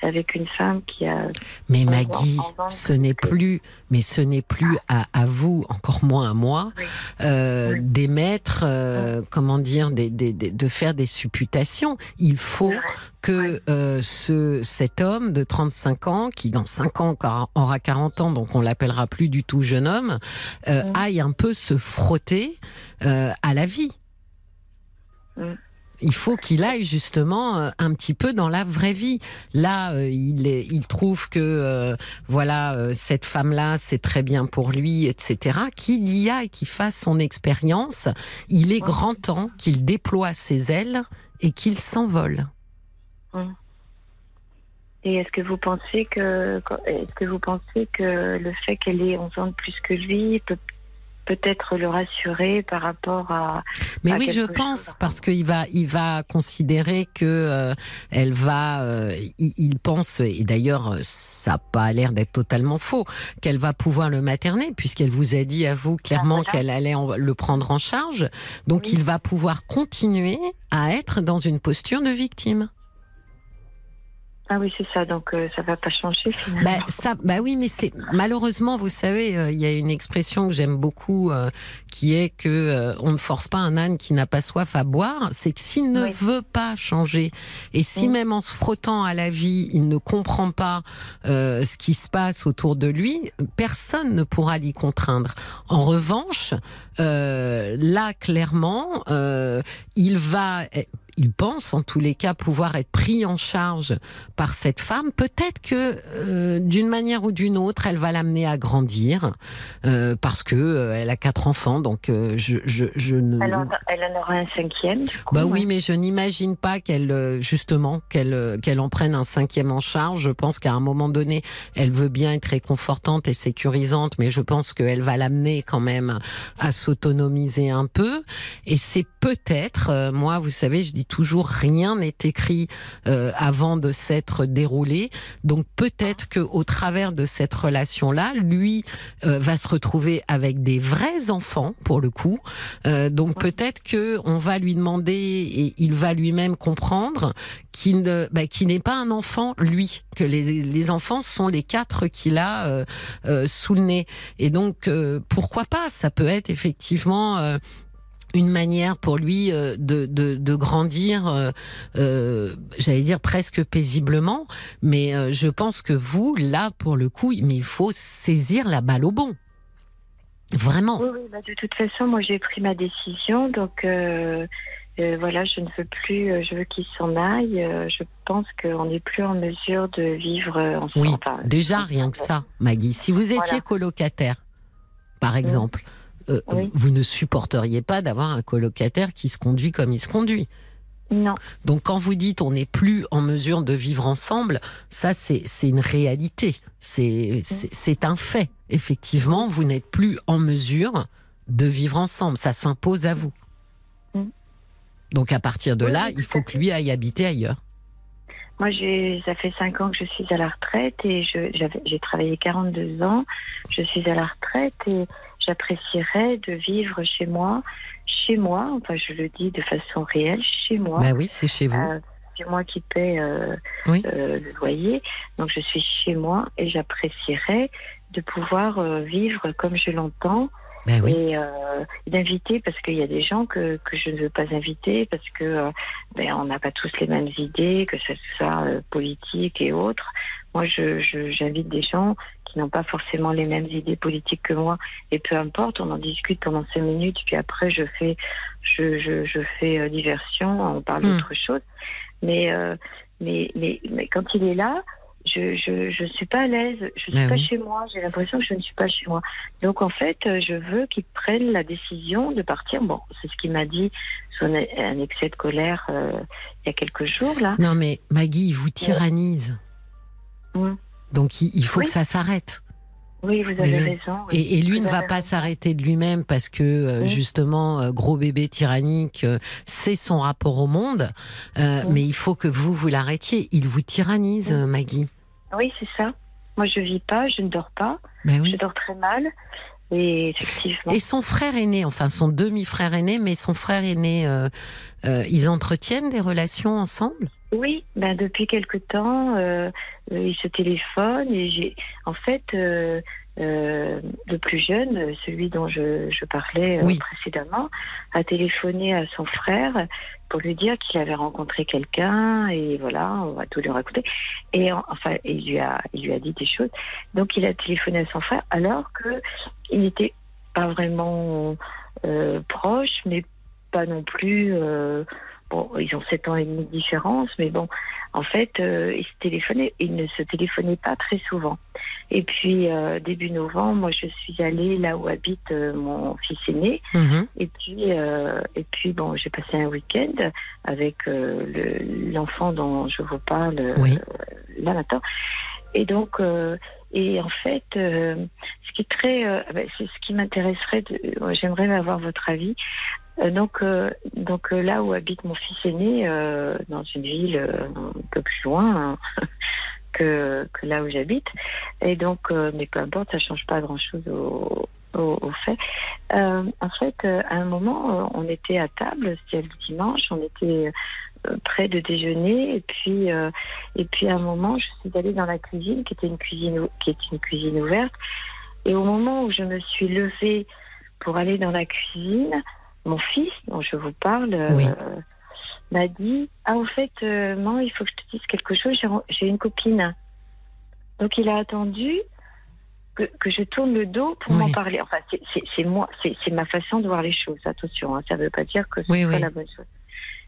avec une femme qui a Mais Maggie, ce n'est que- plus, mais ce n'est plus à, à vous, encore moins à moi, Oui. euh, Oui. d'émettre, euh, comment dire, des, des- des- de faire des supputations. Il faut que euh, ce, cet homme de 35 ans, qui dans 5 ans aura 40 ans, donc on l'appellera plus du tout jeune homme, euh, Mm. aille un peu se frotter euh, à la vie. Il faut qu'il aille justement euh, un petit peu dans la vraie vie. Là, euh, il, est, il trouve que euh, voilà cette femme-là, c'est très bien pour lui, etc. Qu'il y aille, qu'il fasse son expérience. Il est grand temps qu'il déploie ses ailes et qu'il s'envole. Et est-ce que vous pensez que, est-ce que vous pensez que le fait qu'elle ait 11 ans de plus que lui peut peut-être le rassurer par rapport à Mais à oui, je pense parce qu'il va, il va considérer que euh, elle va, euh, il, il pense et d'ailleurs ça n'a pas l'air d'être totalement faux qu'elle va pouvoir le materner puisqu'elle vous a dit à vous clairement voilà. qu'elle allait en- le prendre en charge. Donc Oui. il va pouvoir continuer à être dans une posture de victime. Ah oui c'est ça donc euh, ça va pas changer finalement. Bah, ça, bah oui, mais c'est malheureusement, vous savez, euh, il y a une expression que j'aime beaucoup, euh, qui est que euh, on ne force pas un âne qui n'a pas soif à boire. C'est que s'il ne Oui. veut pas changer, et si même en se frottant à la vie, il ne comprend pas euh, ce qui se passe autour de lui, personne ne pourra l'y contraindre. En revanche, euh, là, clairement, euh, il va il pense en tous les cas pouvoir être pris en charge par cette femme. Peut-être que euh, d'une manière ou d'une autre, elle va l'amener à grandir euh, parce que euh, elle a quatre enfants. Donc euh, je, je, je ne. En, elle en aura un cinquième. Du coup, Bah oui, mais je n'imagine pas qu'elle euh, justement qu'elle euh, qu'elle en prenne un cinquième en charge. Je pense qu'à un moment donné, elle veut bien être réconfortante et sécurisante, mais je pense qu'elle va l'amener quand même à s'autonomiser un peu. Et c'est peut-être, euh, moi, vous savez, je dis toujours rien n'est écrit euh, avant de s'être déroulé. Donc peut-être que au travers de cette relation-là, lui euh, va se retrouver avec des vrais enfants pour le coup. Euh, donc peut-être que on va lui demander et il va lui-même comprendre qu'il ne, bah, qu'il n'est pas un enfant lui, que les, les enfants sont les quatre qu'il a euh, euh, sous le nez. Et donc euh, pourquoi pas? Ça peut être effectivement. Une manière pour lui euh, de, de, grandir, euh, euh, j'allais dire presque paisiblement, mais je pense que vous, là, pour le coup, mais il faut saisir la balle au bon. Vraiment. Oui, bah, de toute façon, moi j'ai pris ma décision, donc voilà, je ne veux plus, je veux qu'il s'en aille. je pense qu'on n'est plus en mesure de vivre ensemble. Oui, déjà rien que ça, Maggie. Si vous étiez colocataire, par exemple, euh, vous ne supporteriez pas d'avoir un colocataire qui se conduit comme il se conduit. Non. Donc quand vous dites on n'est plus en mesure de vivre ensemble, ça c'est une réalité, c'est un fait. Effectivement, vous n'êtes plus en mesure de vivre ensemble, ça s'impose à vous. Mm. Donc à partir de là, il faut que lui aille habiter ailleurs. Moi, ça fait 5 ans que je suis à la retraite et j'ai travaillé 42 ans. Je suis à la retraite et j'apprécierais de vivre chez moi, chez moi, enfin je le dis de façon réelle, chez moi. Bah oui, c'est chez vous. Euh, c'est moi qui paie euh, euh, le loyer, donc je suis chez moi et j'apprécierais de pouvoir vivre comme je l'entends. Ben oui. Et d'inviter parce qu'il y a des gens que, que je ne veux pas inviter parce que ben, on n'a pas tous les mêmes idées, que ce soit politique et autres. Moi, je, j'invite des gens qui n'ont pas forcément les mêmes idées politiques que moi. Et peu importe, on en discute pendant cinq minutes, puis après, je fais, je, je, je fais euh, diversion, on parle hmm. d'autre chose. Mais, euh, mais, mais, mais, quand il est là, je je, je suis pas à l'aise, je suis pas chez moi, j'ai l'impression que je ne suis pas chez moi. Donc en fait, euh, je veux qu'il prenne la décision de partir. Bon, c'est ce qu'il m'a dit son un excès de colère il y a quelques jours là. Non mais Maggie, il vous tyrannise. Donc il, faut que ça s'arrête. Oui, vous avez raison. Et, lui ne va pas s'arrêter de lui-même parce que euh, justement, euh, gros bébé tyrannique, euh, c'est son rapport au monde. Mais il faut que vous, vous l'arrêtiez. Il vous tyrannise, Maggie. Oui, c'est ça. Moi, je vis pas, je ne dors pas. Ben je dors très mal. Et effectivement. Et son frère aîné, enfin son demi-frère aîné, mais son frère aîné, ils entretiennent des relations ensemble? Oui, ben depuis quelque temps, euh, euh, il se téléphone et j'ai, en fait, euh, euh, le plus jeune, celui dont je, je parlais euh, précédemment, a téléphoné à son frère pour lui dire qu'il avait rencontré quelqu'un et voilà, on va tout lui raconter. Et enfin, il lui a, il lui a dit des choses. Donc, il a téléphoné à son frère alors que il n'était pas vraiment proche, mais pas non plus. Bon, ils ont 7 ans et demi de différence, mais bon, en fait, euh, ils, se téléphonaient, ils ne se téléphonaient pas très souvent. Et puis, euh, début novembre, moi, je suis allée là où habite euh, mon fils aîné. Mhm. Et puis, et puis bon, j'ai passé un week-end avec l'enfant dont je vous parle là maintenant. Et donc, et en fait, ce qui est très, ben, c'est ce qui m'intéresserait, j'aimerais avoir votre avis. Euh, donc, euh, donc euh, là où habite mon fils aîné, dans une ville un peu plus loin hein, que, que, là où j'habite, et donc, mais peu importe, ça change pas grand-chose au, au, fait. en fait, à un moment, on était à table, c'était le dimanche, on était près de déjeuner, et puis, et puis à un moment, je suis allée dans la cuisine, qui était une cuisine, qui est une cuisine ouverte, et au moment où je me suis levée pour aller dans la cuisine, mon fils, dont je vous parle, euh, m'a dit Ah, au fait, euh, maman, il faut que je te dise quelque chose, j'ai une copine. Donc, il a attendu que, que je tourne le dos pour m'en parler. Enfin, c'est moi, c'est ma façon de voir les choses, attention, hein, ça ne veut pas dire que c'est pas la bonne chose.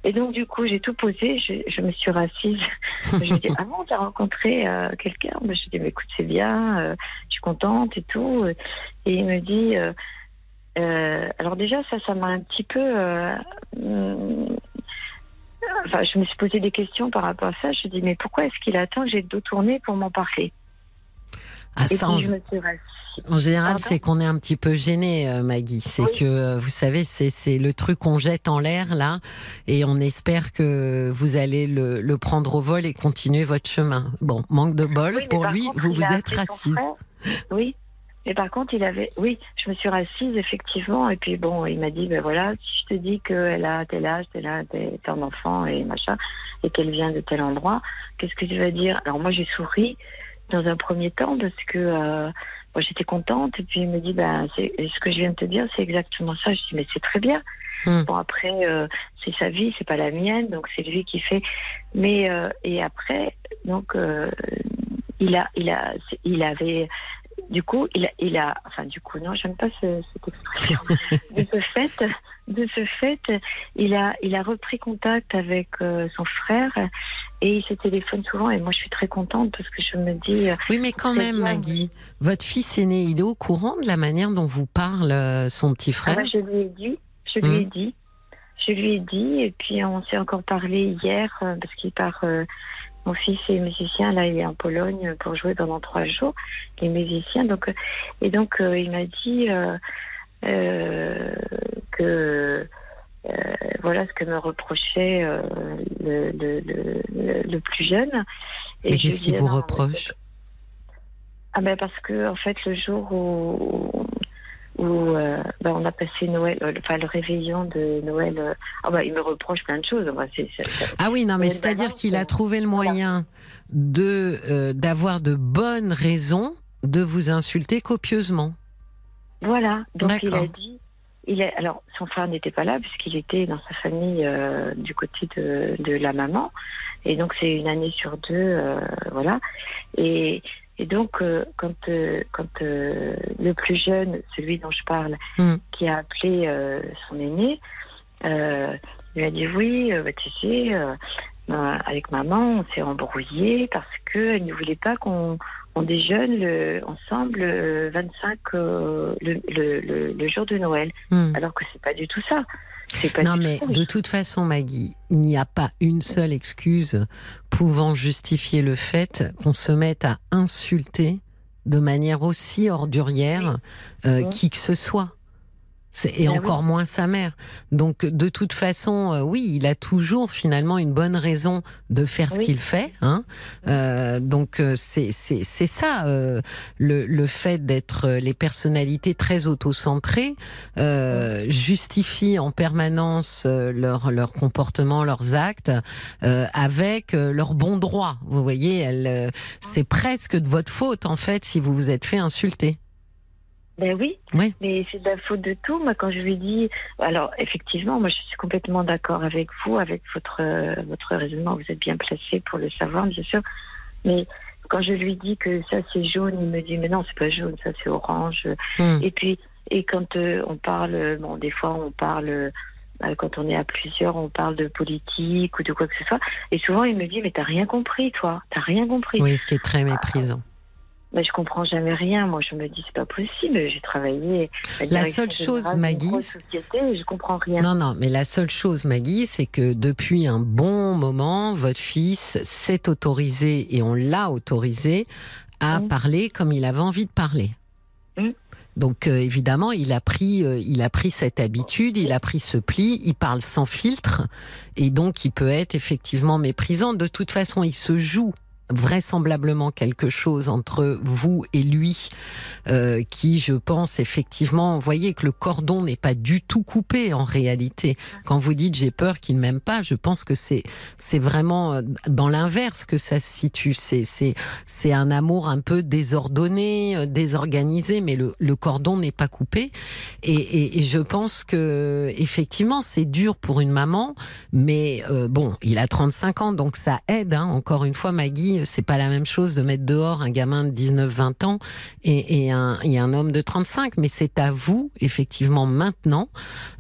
Et donc, du coup, j'ai tout posé, je, me suis rassise. je dit, ah bon, t'as rencontré euh, quelqu'un? Je lui ai dit, mais écoute, c'est bien, je suis contente et tout. Et il me dit, euh, alors déjà, ça, ça m'a un petit peu... Euh, mm, enfin, je me suis posé des questions par rapport à ça. Je dit, mais pourquoi est-ce qu'il attend que j'ai le dos tourné pour m'en parler? Ah, ça, en... en général, c'est qu'on est un petit peu gêné, euh, Maggie. C'est que, vous savez, c'est le truc qu'on jette en l'air, là, et on espère que vous allez le, prendre au vol et continuer votre chemin. Bon, manque de bol, pour lui, vous vous êtes assise. Oui, et par contre, il avait, oui, je me suis assise effectivement, et puis bon, il m'a dit, ben voilà, si je te dis qu'elle a tel âge, tel âge, tel enfant et machin, et qu'elle vient de tel endroit, qu'est-ce que tu vas dire? Alors moi, j'ai souri dans un premier temps parce que euh, moi j'étais contente, et puis il me dit, ben c'est ce que je viens de te dire, c'est exactement ça. Je dis, mais c'est très bien. Hmm. Bon après, euh, c'est sa vie, c'est pas la mienne, donc c'est lui qui fait. Mais euh, et après, donc il a, il a, il avait. Du coup, il a, il a, enfin, du coup, non, j'aime pas ce, cette expression. de ce fait, de ce fait, il a, il a repris contact avec son frère et il se téléphone souvent. Et moi, je suis très contente parce que je me dis. Oui, mais quand même, Maggie, votre fils aîné, il est au courant de la manière dont vous parle son petit frère. Ah bah, je lui ai dit. Je lui ai hmm. dit. Je lui ai dit, et puis on s'est encore parlé hier, euh, parce qu'il part. Euh, mon fils est musicien, là, il est en Pologne pour jouer pendant trois jours. Il est musicien, donc. Euh, et donc, il m'a dit que. voilà ce que me reprochait le, le, plus jeune. Et qu'est-ce qu'il vous reproche? Ah ben parce que en fait le jour où, où euh, bah, on a passé Noël, euh, enfin le réveillon de Noël. Euh, ah bah, il me reproche plein de choses. ah oui, non, mais c'est-à-dire qu'il a trouvé le moyen de d'avoir de bonnes raisons de vous insulter copieusement. Voilà. Donc il a dit. Il est, alors son frère n'était pas là puisqu'il était dans sa famille du côté de, de, la maman et donc c'est une année sur deux, voilà. Et et donc, euh, quand, euh, quand euh, le plus jeune, celui dont je parle, hmm. qui a appelé son aîné, il a dit oui, bah, tu sais, ben, avec maman, on s'est embrouillé parce qu'elle ne voulait pas qu'on on déjeune le, ensemble 25 le, le, le, jour de Noël, hmm. alors que c'est pas du tout ça. Non, mais de toute façon, Maggie, il n'y a pas une seule excuse pouvant justifier le fait qu'on se mette à insulter de manière aussi ordurière euh, qui que ce soit et ben encore moins sa mère. Donc de toute façon, euh, oui, il a toujours finalement une bonne raison de faire ce qu'il fait. Hein. Euh, donc euh, c'est c'est c'est ça le le fait d'être les personnalités très autocentrées euh, justifie en permanence leur leur comportement, leurs actes avec leur bon droit. Vous voyez, elle c'est presque de votre faute en fait si vous vous êtes fait insulter. Ben oui, mais c'est de la faute de tout. Moi, quand je lui dis, alors effectivement, moi je suis complètement d'accord avec vous, avec votre votre raisonnement. Vous êtes bien placé pour le savoir, bien sûr. Mais quand je lui dis que ça c'est jaune, il me dit mais non c'est pas jaune, ça c'est orange. Hmm. Et puis et quand euh, on parle, bon des fois on parle euh, quand on est à plusieurs, on parle de politique ou de quoi que ce soit. Et souvent, il me dit, mais t'as rien compris, toi. T'as rien compris. Oui, ce qui est très méprisant. Mais je comprends jamais rien. Moi, je me dis c'est pas possible. J'ai travaillé. La, seule chose, Maggie, je comprends rien. Non, non, mais la seule chose, Maggie, c'est que depuis un bon moment, votre fils s'est autorisé et on l'a autorisé à mmh. parler comme il avait envie de parler. Mmh. Donc euh, évidemment, il a pris, euh, il a pris cette habitude, il a pris ce pli, il parle sans filtre, et donc il peut être effectivement méprisant. De toute façon, il se joue vraisemblablement quelque chose entre vous et lui euh, qui, je pense, effectivement, voyez que le cordon n'est pas du tout coupé en réalité. Quand vous dites j'ai peur qu'il ne m'aime pas, je pense que c'est c'est vraiment euh, dans l'inverse que ça se situe. C'est c'est c'est un amour un peu désordonné, euh, désorganisé, mais le, le cordon n'est pas coupé. Et, je pense que effectivement c'est dur pour une maman, mais bon, il a 35 ans, donc ça aide. Hein. Encore une fois, Maggie c'est pas la même chose de mettre dehors un gamin de 19-20 ans et, un, un, homme de 35, mais c'est à vous, effectivement, maintenant,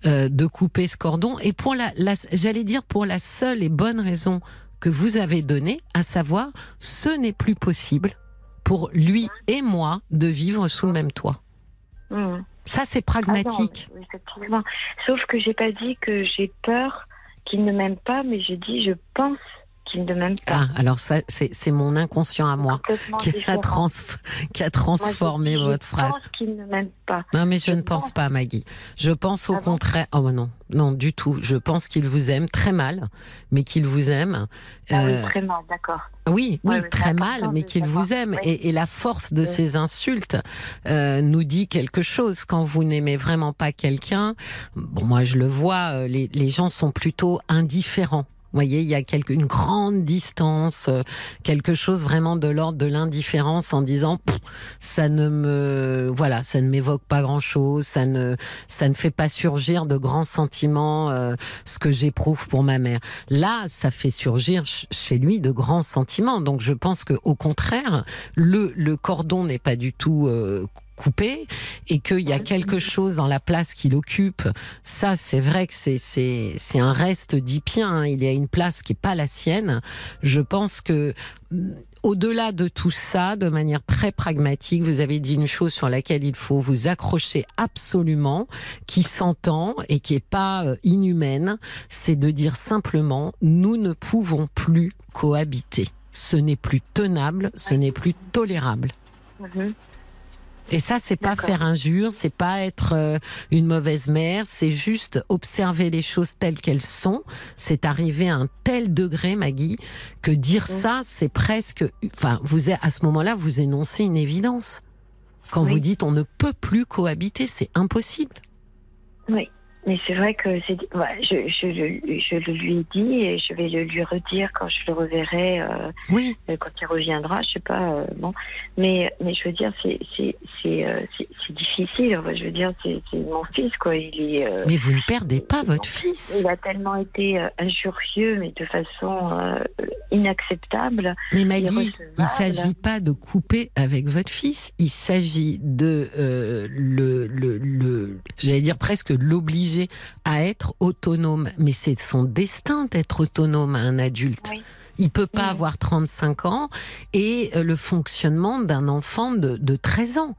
euh, de couper ce cordon. Et pour la, j'allais dire pour la seule et bonne raison que vous avez donnée, à savoir, ce n'est plus possible pour lui et moi de vivre sous le même toit. Mmh. Ça, c'est pragmatique. Sauf que j'ai pas dit que j'ai peur qu'il ne m'aime pas, mais j'ai dit je pense qu'il ne m'aime pas. Ah, alors ça, c'est mon inconscient à moi qui a, qui a, transformé votre phrase. Je pense qu'il ne m'aime pas. Non, mais je, ne pense... pas, Maggie. Je pense au ah contraire. oh non, non, du tout. Je pense qu'il vous aime très mal, mais qu'il vous aime. Ah oui, euh, très mal, d'accord. Oui, oui, très mal, mais qu'il vous aime. Et, la force de ces insultes euh, nous dit quelque chose. Quand vous n'aimez vraiment pas quelqu'un, bon, moi je le vois, euh, les, les gens sont plutôt indifférents Voyez, il y a quelque, une grande distance, euh, quelque chose vraiment de l'ordre de l'indifférence en disant ça ne me voilà, ça ne m'évoque pas grand chose, ça ne ça ne fait pas surgir de grands sentiments, euh, ce que j'éprouve pour ma mère. Là, ça fait surgir ch- chez lui de grands sentiments. Donc, je pense que au contraire, le le cordon n'est pas du tout euh, coupé et qu'il y a quelque chose dans la place qu'il occupe. Ça, c'est vrai que c'est c'est c'est un reste d'Ipien. hein. Il y a une place qui est pas la sienne. Je pense que mm, au-delà de tout ça, de manière très pragmatique, vous avez dit une chose sur laquelle il faut vous accrocher absolument, qui s'entend et qui est pas euh, inhumaine, c'est de dire simplement nous ne pouvons plus cohabiter. Ce n'est plus tenable, ce n'est plus tolérable. Mhm. Et ça, c'est pas faire injure, c'est pas être euh, une mauvaise mère, c'est juste observer les choses telles qu'elles sont. C'est arriver à un tel degré, Maggie, que dire ça, c'est presque, enfin, vous êtes à ce moment-là, vous énoncez une évidence. Quand Oui. vous dites on ne peut plus cohabiter, c'est impossible. Oui, mais c'est vrai que c'est. ouais, je, je, le- je le lui ai dit et je vais le lui redire quand je le reverrai, euh, Oui, euh, quand il reviendra. Je sais pas. euh, bon, mais mais je veux dire, c'est c'est c'est euh, difficile. Enfin, je veux dire, c'est c'est mon fils quoi. Il est. mais vous ne perdez pas votre fils. il a tellement été injurieux, mais de façon inacceptable. Mais Maggie, il s'agit pas de couper avec votre fils. Il s'agit de le, le, le j'allais dire presque l'obliger à être autonome. Mais c'est son destin d'être autonome à un adulte. Oui. Il peut pas Oui. avoir 35 ans et euh, le fonctionnement d'un enfant de, de 13 ans.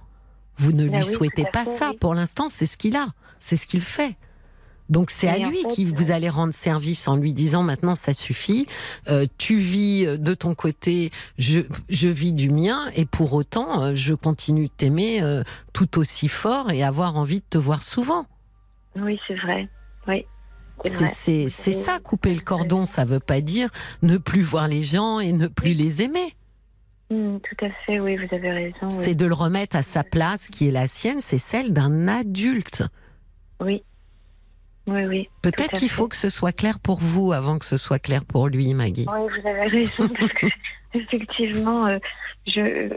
Vous ne Ah lui oui, souhaitez pas fait, ça. Pour l'instant, c'est ce qu'il a. C'est ce qu'il fait. Donc c'est à lui fait, qui vous euh, allez rendre service en lui disant maintenant ça suffit, euh, tu vis de ton côté, je, je vis du mien et pour autant je continue de t'aimer euh, tout aussi fort et avoir envie de te voir souvent. Oui, c'est vrai. Oui. C'est ça couper le cordon, ça veut pas dire ne plus voir les gens et ne plus les aimer. Mm, tout à fait. Oui, vous avez raison. oui. C'est de le remettre à sa place qui est la sienne, c'est celle d'un adulte. Oui. Oui, oui. Peut-être qu'il faut que ce soit clair pour vous avant que ce soit clair pour lui, Maggie. Oui, vous avez raison, parce que effectivement, euh, je.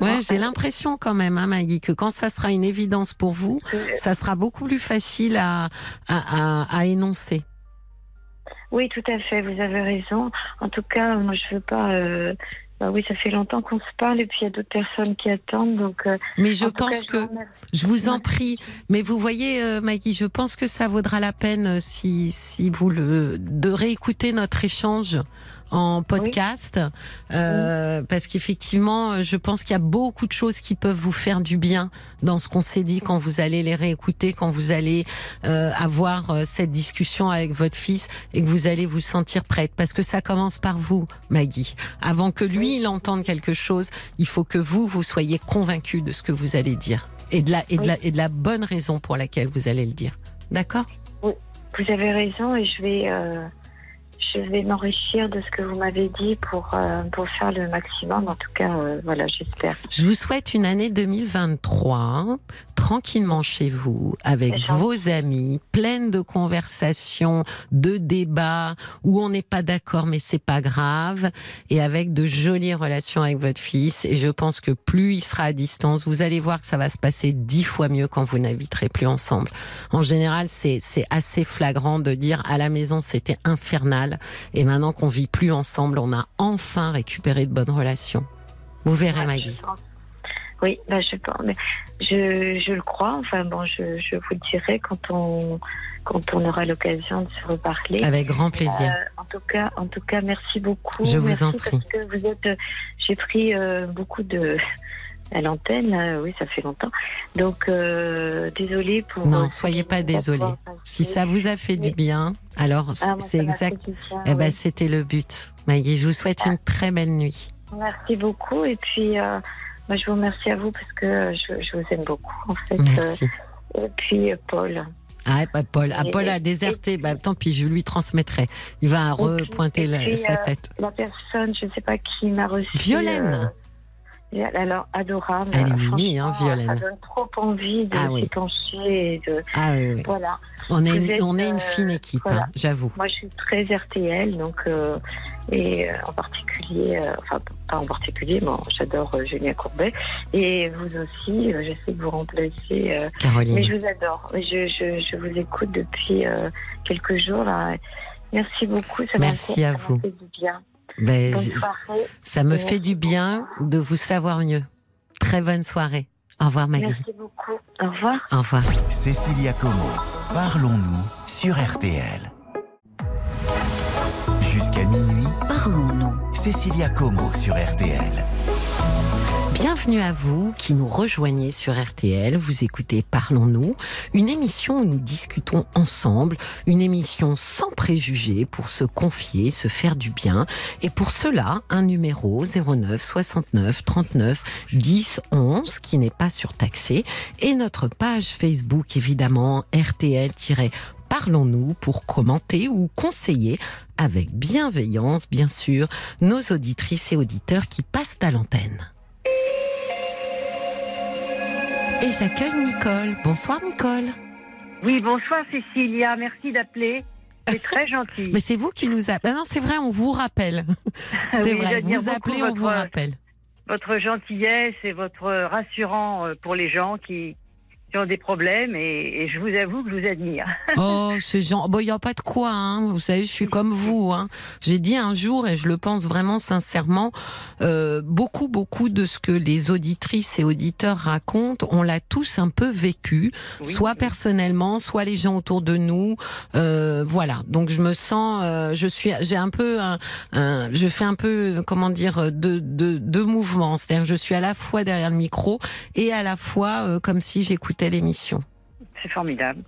Ouais, j'ai l'impression quand même, hein, Maggie, que quand ça sera une évidence pour vous, ça sera beaucoup plus facile à, à, à, à énoncer. Oui, tout à fait, vous avez raison. En tout cas, moi, je veux pas. euh, Bah oui, ça fait longtemps qu'on se parle et puis il y a d'autres personnes qui attendent. Donc, euh, Mais je pense cas, que, je vous en prie, mais vous voyez, euh, Maggie, je pense que ça vaudra la peine euh, si, si vous le, de réécouter notre échange en podcast, euh, parce qu'effectivement, euh, je pense qu'il y a beaucoup de choses qui peuvent vous faire du bien dans ce qu'on s'est dit quand vous allez les réécouter, quand vous allez euh, avoir cette discussion avec votre fils et que vous allez vous sentir prête, parce que ça commence par vous, Maggie. Avant que lui il entende quelque chose, il faut que vous vous soyez convaincu de ce que vous allez dire. Et de la et de la et de la bonne raison pour laquelle vous allez le dire. D'accord? Vous avez raison et je vais, euh, je vais m'enrichir de ce que vous m'avez dit pour, euh, pour faire le maximum. En tout cas, euh, voilà, j'espère. Je vous souhaite une année 2023 tranquillement chez vous, avec vos amis, pleine de conversations, de débats où on n'est pas d'accord mais c'est pas grave, et avec de jolies relations avec votre fils. Et je pense que plus il sera à distance, vous allez voir que ça va se passer dix fois mieux quand vous n'habiterez plus ensemble. En général, c'est assez flagrant de dire à la maison c'était infernal, et maintenant qu'on vit plus ensemble, on a enfin récupéré de bonnes relations. Vous verrez, Ouais, Maggie. Oui, bah, je je, je le crois. Enfin bon, je, je vous le dirai quand on, quand on aura l'occasion de se reparler. Avec grand plaisir. Euh, en tout cas, en tout cas, merci beaucoup. Je vous en prie. Parce que vous êtes, euh, j'ai pris euh, beaucoup de à l'antenne. oui, ça fait longtemps. Donc, euh, désolée pour. Non, euh, soyez pas désolée. Si ça vous a fait du bien, alors Ah, c'est exact. bien, Eh ben, c'était le but. Maggie, je vous souhaite une très belle nuit. Merci beaucoup. Et puis, euh, moi, je vous remercie à vous parce que je, je vous aime beaucoup, en fait. Merci. Euh, et puis, Paul. Ah, bah, Paul, ah, Paul a déserté. Bah, tant pis, je lui transmettrai. Il va repointer la- puis, sa euh, tête. La personne, je ne sais pas qui m'a reçu. Violaine. Alors, adorable. Elle est mimi, hein, Violaine. Ça donne trop envie de Ah oui. et De... Ah oui, oui. Voilà. On est, une, êtes, on est une euh, fine équipe, voilà. hein, j'avoue. Moi, je suis très RTL, donc, euh, et euh, en particulier, euh, enfin, pas en particulier, mais j'adore Julien Courbet. Et vous aussi, je sais que vous remplacez. euh, mais Caroline. je vous adore. Je, je, je vous écoute depuis quelques jours. Là. Merci beaucoup. Ça Merci à ça vous. fait du bien. Ben, Bonne soirée. ça me Merci fait du bien de vous savoir mieux. Très bonne soirée. Au revoir Maggie. Merci beaucoup. Au revoir. Au revoir. Cécilia Como, parlons-nous sur RTL. Jusqu'à minuit, Parlons-nous. Cécilia Como sur RTL. Bienvenue à vous qui nous rejoignez sur RTL. Vous écoutez Parlons-nous, une émission où nous discutons ensemble, une émission sans préjugés pour se confier, se faire du bien. Et pour cela, un numéro 09 69 39 10 11 qui n'est pas surtaxé et notre page Facebook évidemment RTL- Parlons-nous pour commenter ou conseiller avec bienveillance, bien sûr, nos auditrices et auditeurs qui passent à l'antenne. Et j'accueille Nicole. Bonsoir Nicole. Oui, bonsoir Cécilia, merci d'appeler. C'est très gentil. Mais c'est vous qui nous appelez. non, c'est vrai, on vous rappelle. C'est Oui, vrai, vous appelez, on vous rappelle. Votre gentillesse et votre rassurant euh, pour les gens qui, qui ont des problèmes et, et je vous avoue que je vous admire. Oh, ce genre. Bon, il n'y a pas de quoi, hein. Vous savez, je suis comme vous, hein. J'ai dit un jour, et je le pense vraiment sincèrement, euh, beaucoup, beaucoup de ce que les auditrices et auditeurs racontent, on l'a tous un peu vécu, Oui, soit oui. personnellement, soit les gens autour de nous. Euh, voilà. Donc, je me sens, euh, je suis, j'ai un peu un, un- je fais un peu, comment dire, de, de, de mouvements. C'est-à-dire, je suis à la fois derrière le micro et à la fois euh, comme si j'écoutais l'émission. C'est formidable.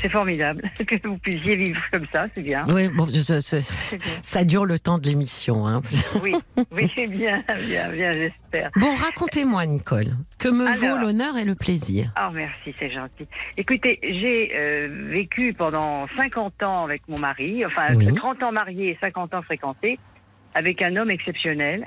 C'est formidable que vous puissiez vivre comme ça, c'est bien. Oui, bon, je- je- C'est bien. ça dure le temps de l'émission. Hein. Oui, oui, bien, bien, bien, j'espère. Bon, racontez-moi, Nicole, que me vaut l'honneur et le plaisir? Ah, merci, c'est gentil. Écoutez, j'ai euh, vécu pendant 50 ans avec mon mari, enfin Oui. 30 ans marié et 50 ans fréquenté, avec un homme exceptionnel,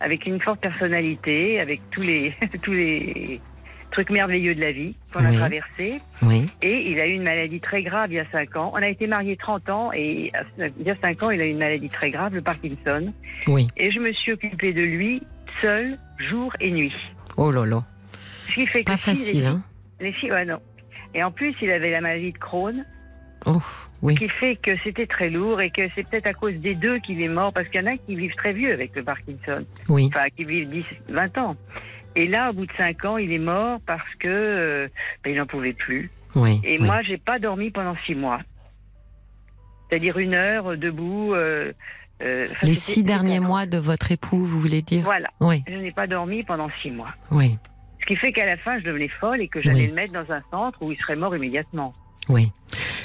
avec une forte personnalité, avec tous les, tous les trucs merveilleux de la vie qu'on a Oui. traversés. Oui, Et il a eu une maladie très grave il y a 5 ans. On a été mariés 30 ans et euh, il y a 5 ans, il a eu une maladie très grave, le Parkinson. oui. Et je me suis occupée de lui seule, jour et nuit. Oh là là. Ce qui fait que Pas si les facile, filles- hein les filles, ouais, non. Et en plus, il avait la maladie de Crohn, Oh, oui. qui fait que c'était très lourd et que c'est peut-être à cause des deux qu'il est mort, parce qu'il y en a qui vivent très vieux avec le Parkinson, Oui, enfin qui vivent 10, 20 ans. Et là, au bout de 5 ans, il est mort parce que euh, ben, il n'en pouvait plus. oui. Et oui. moi, j'ai pas dormi pendant 6 mois. C'est-à-dire une heure debout. euh, euh, Les six derniers mois de votre époux, vous voulez dire Voilà, Oui, je n'ai pas dormi pendant 6 mois. oui, Ce qui fait qu'à la fin, je devenais folle et que j'allais Oui. le mettre dans un centre où il serait mort immédiatement. oui.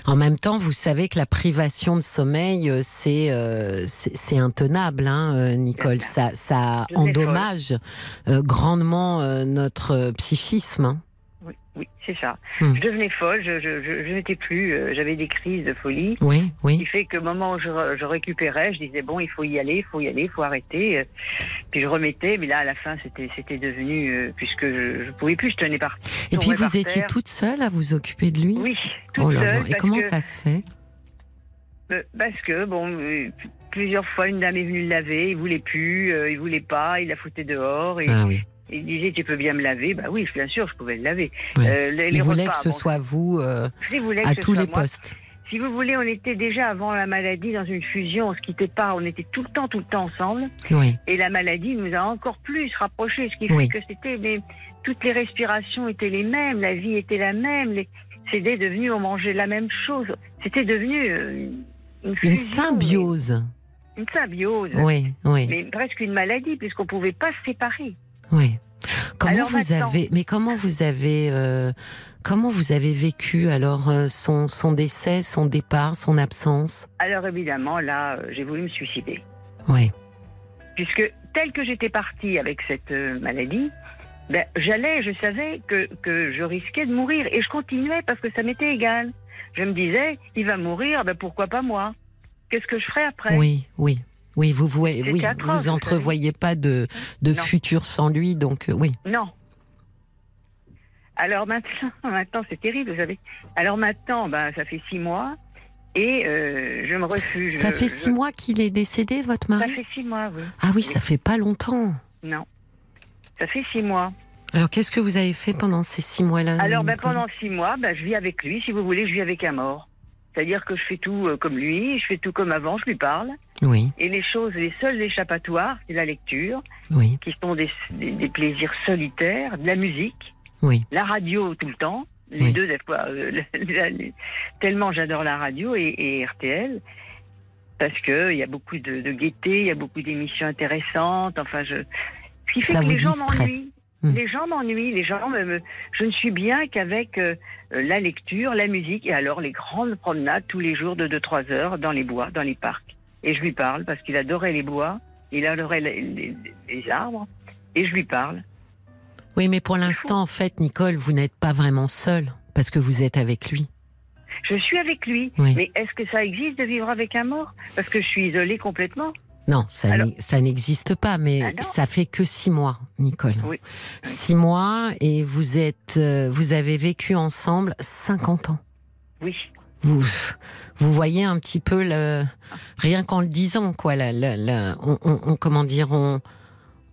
En même temps, vous savez que la privation de sommeil, euh, c'est euh, c'est intenable, hein, euh, Nicole. Ça, ça endommage euh, grandement euh, notre psychisme. hein. Oui, oui c'est ça. Hmm. Je devenais folle, je, je, je, je n'étais plus, euh, j'avais des crises de folie. Oui, Ce qui oui, fait que au moment où je, récupérais, je disais bon, il faut y aller, il faut y aller, il faut arrêter. euh, Puis je remettais, mais là à la fin c'était c'était devenu euh, puisque je, je pouvais plus, je tenais par. Et puis vous étiez terre. toute seule à vous occuper de lui? Oui, toute Oh là là. seule. Et comment que- ça se fait? Parce que bon, plusieurs fois une dame est venue le laver, il voulait plus, il voulait pas, il la foutait dehors et Ah oui. Il disait tu peux bien me laver, bah oui bien sûr je pouvais le laver. Ouais. Euh, les, Il les voulait que ce bon, soit vous euh, si à tous les moi, postes. Si vous voulez, on était déjà avant la maladie dans une fusion, on se quittait pas, on était tout le temps, tout le temps ensemble. Oui, Et la maladie nous a encore plus rapprochés, ce qui Oui. fait que c'était, mais toutes les respirations étaient les mêmes, la vie était la même, les, c'était devenu, on mangeait la même chose. C'était devenu euh, une, une fusion, symbiose. mais- Une symbiose. Oui, oui, Mais presque une maladie, puisqu'on pouvait pas se séparer. Oui. Comment Alors vous maintenant- avez, mais comment vous avez, euh, comment vous avez vécu alors euh, son son décès, son départ, son absence? Alors évidemment, là, euh, j'ai voulu me suicider. Oui, puisque tel que j'étais partie avec cette maladie, ben, j'allais, je savais que, que je risquais de mourir et je continuais parce que ça m'était égal. Je me disais, il va mourir, ben pourquoi pas moi? Qu'est-ce que je ferai après? Oui, oui, Oui, vous voyez, oui, vous entrevoyez pas de, de Non. futur sans lui, donc euh, oui. Non. Alors maintenant, maintenant c'est terrible, vous savez. Alors maintenant, ben, ça fait six mois et euh, je me refuse. Ça fait je- six mois qu'il est décédé, votre Ça mari fait six mois, oui. Ah oui, ça fait pas longtemps. Non. Ça fait six mois. Alors qu'est-ce que vous avez fait pendant ces six mois-là Alors ben, pendant six mois, ben, je vis avec lui. Si vous voulez, je vis avec un mort. C'est-à-dire que je fais tout euh, comme lui, je fais tout comme avant, je lui parle. Oui, Et les choses, les seuls échappatoires, c'est la lecture, oui, qui sont des, des- des plaisirs solitaires, de la musique, oui. la radio tout le temps. Les deux, des fois, euh, tellement j'adore la radio et, et RTL, parce que il y a beaucoup de, de gaieté, il y a beaucoup d'émissions intéressantes. Enfin, je. Ce qui fait Ça que les gens m'ennuient. Hmm. Les gens m'ennuient. Les gens me, me- Je ne suis bien qu'avec euh, euh, la lecture, la musique et alors les grandes promenades tous les jours de 2-3 heures dans les bois, dans les parcs. Et je lui parle parce qu'il adorait les bois, il adorait les, les- les arbres, et je lui parle. Oui, mais pour l'instant, en fait, Nicole, vous n'êtes pas vraiment seule parce que vous êtes avec lui. Je suis avec lui. Oui. Mais est-ce que ça existe de vivre avec un mort? Parce que je suis isolée complètement. Non, ça n'existe pas, mais Ah ça fait que six mois, Nicole. Oui. Six mois et vous êtes, euh, vous avez vécu ensemble 50 ans. Oui. Vous, vous voyez un petit peu le, rien qu'en le disant, quoi. La, la- la- on, on- on- comment dire, on,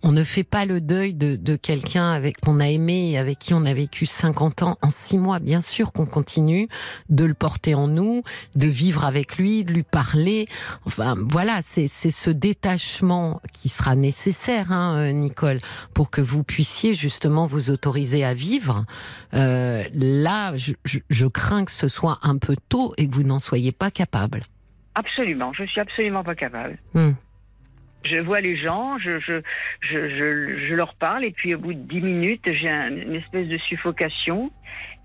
on ne fait pas le deuil de, de quelqu'un avec qu'on a aimé et avec qui on a vécu 50 ans en six mois. Bien sûr qu'on continue de le porter en nous, de vivre avec lui, de lui parler. Enfin, voilà, c'est c'est ce détachement qui sera nécessaire, hein, euh, Nicole, pour que vous puissiez justement vous autoriser à vivre. Euh, là, je, je- je crains que ce soit un peu tôt et que vous n'en soyez pas capable. Absolument. Je suis absolument pas capable. Hmm. Je vois les gens, je, je, je, je, je leur parle, et puis au bout de dix minutes, j'ai un- une espèce de suffocation.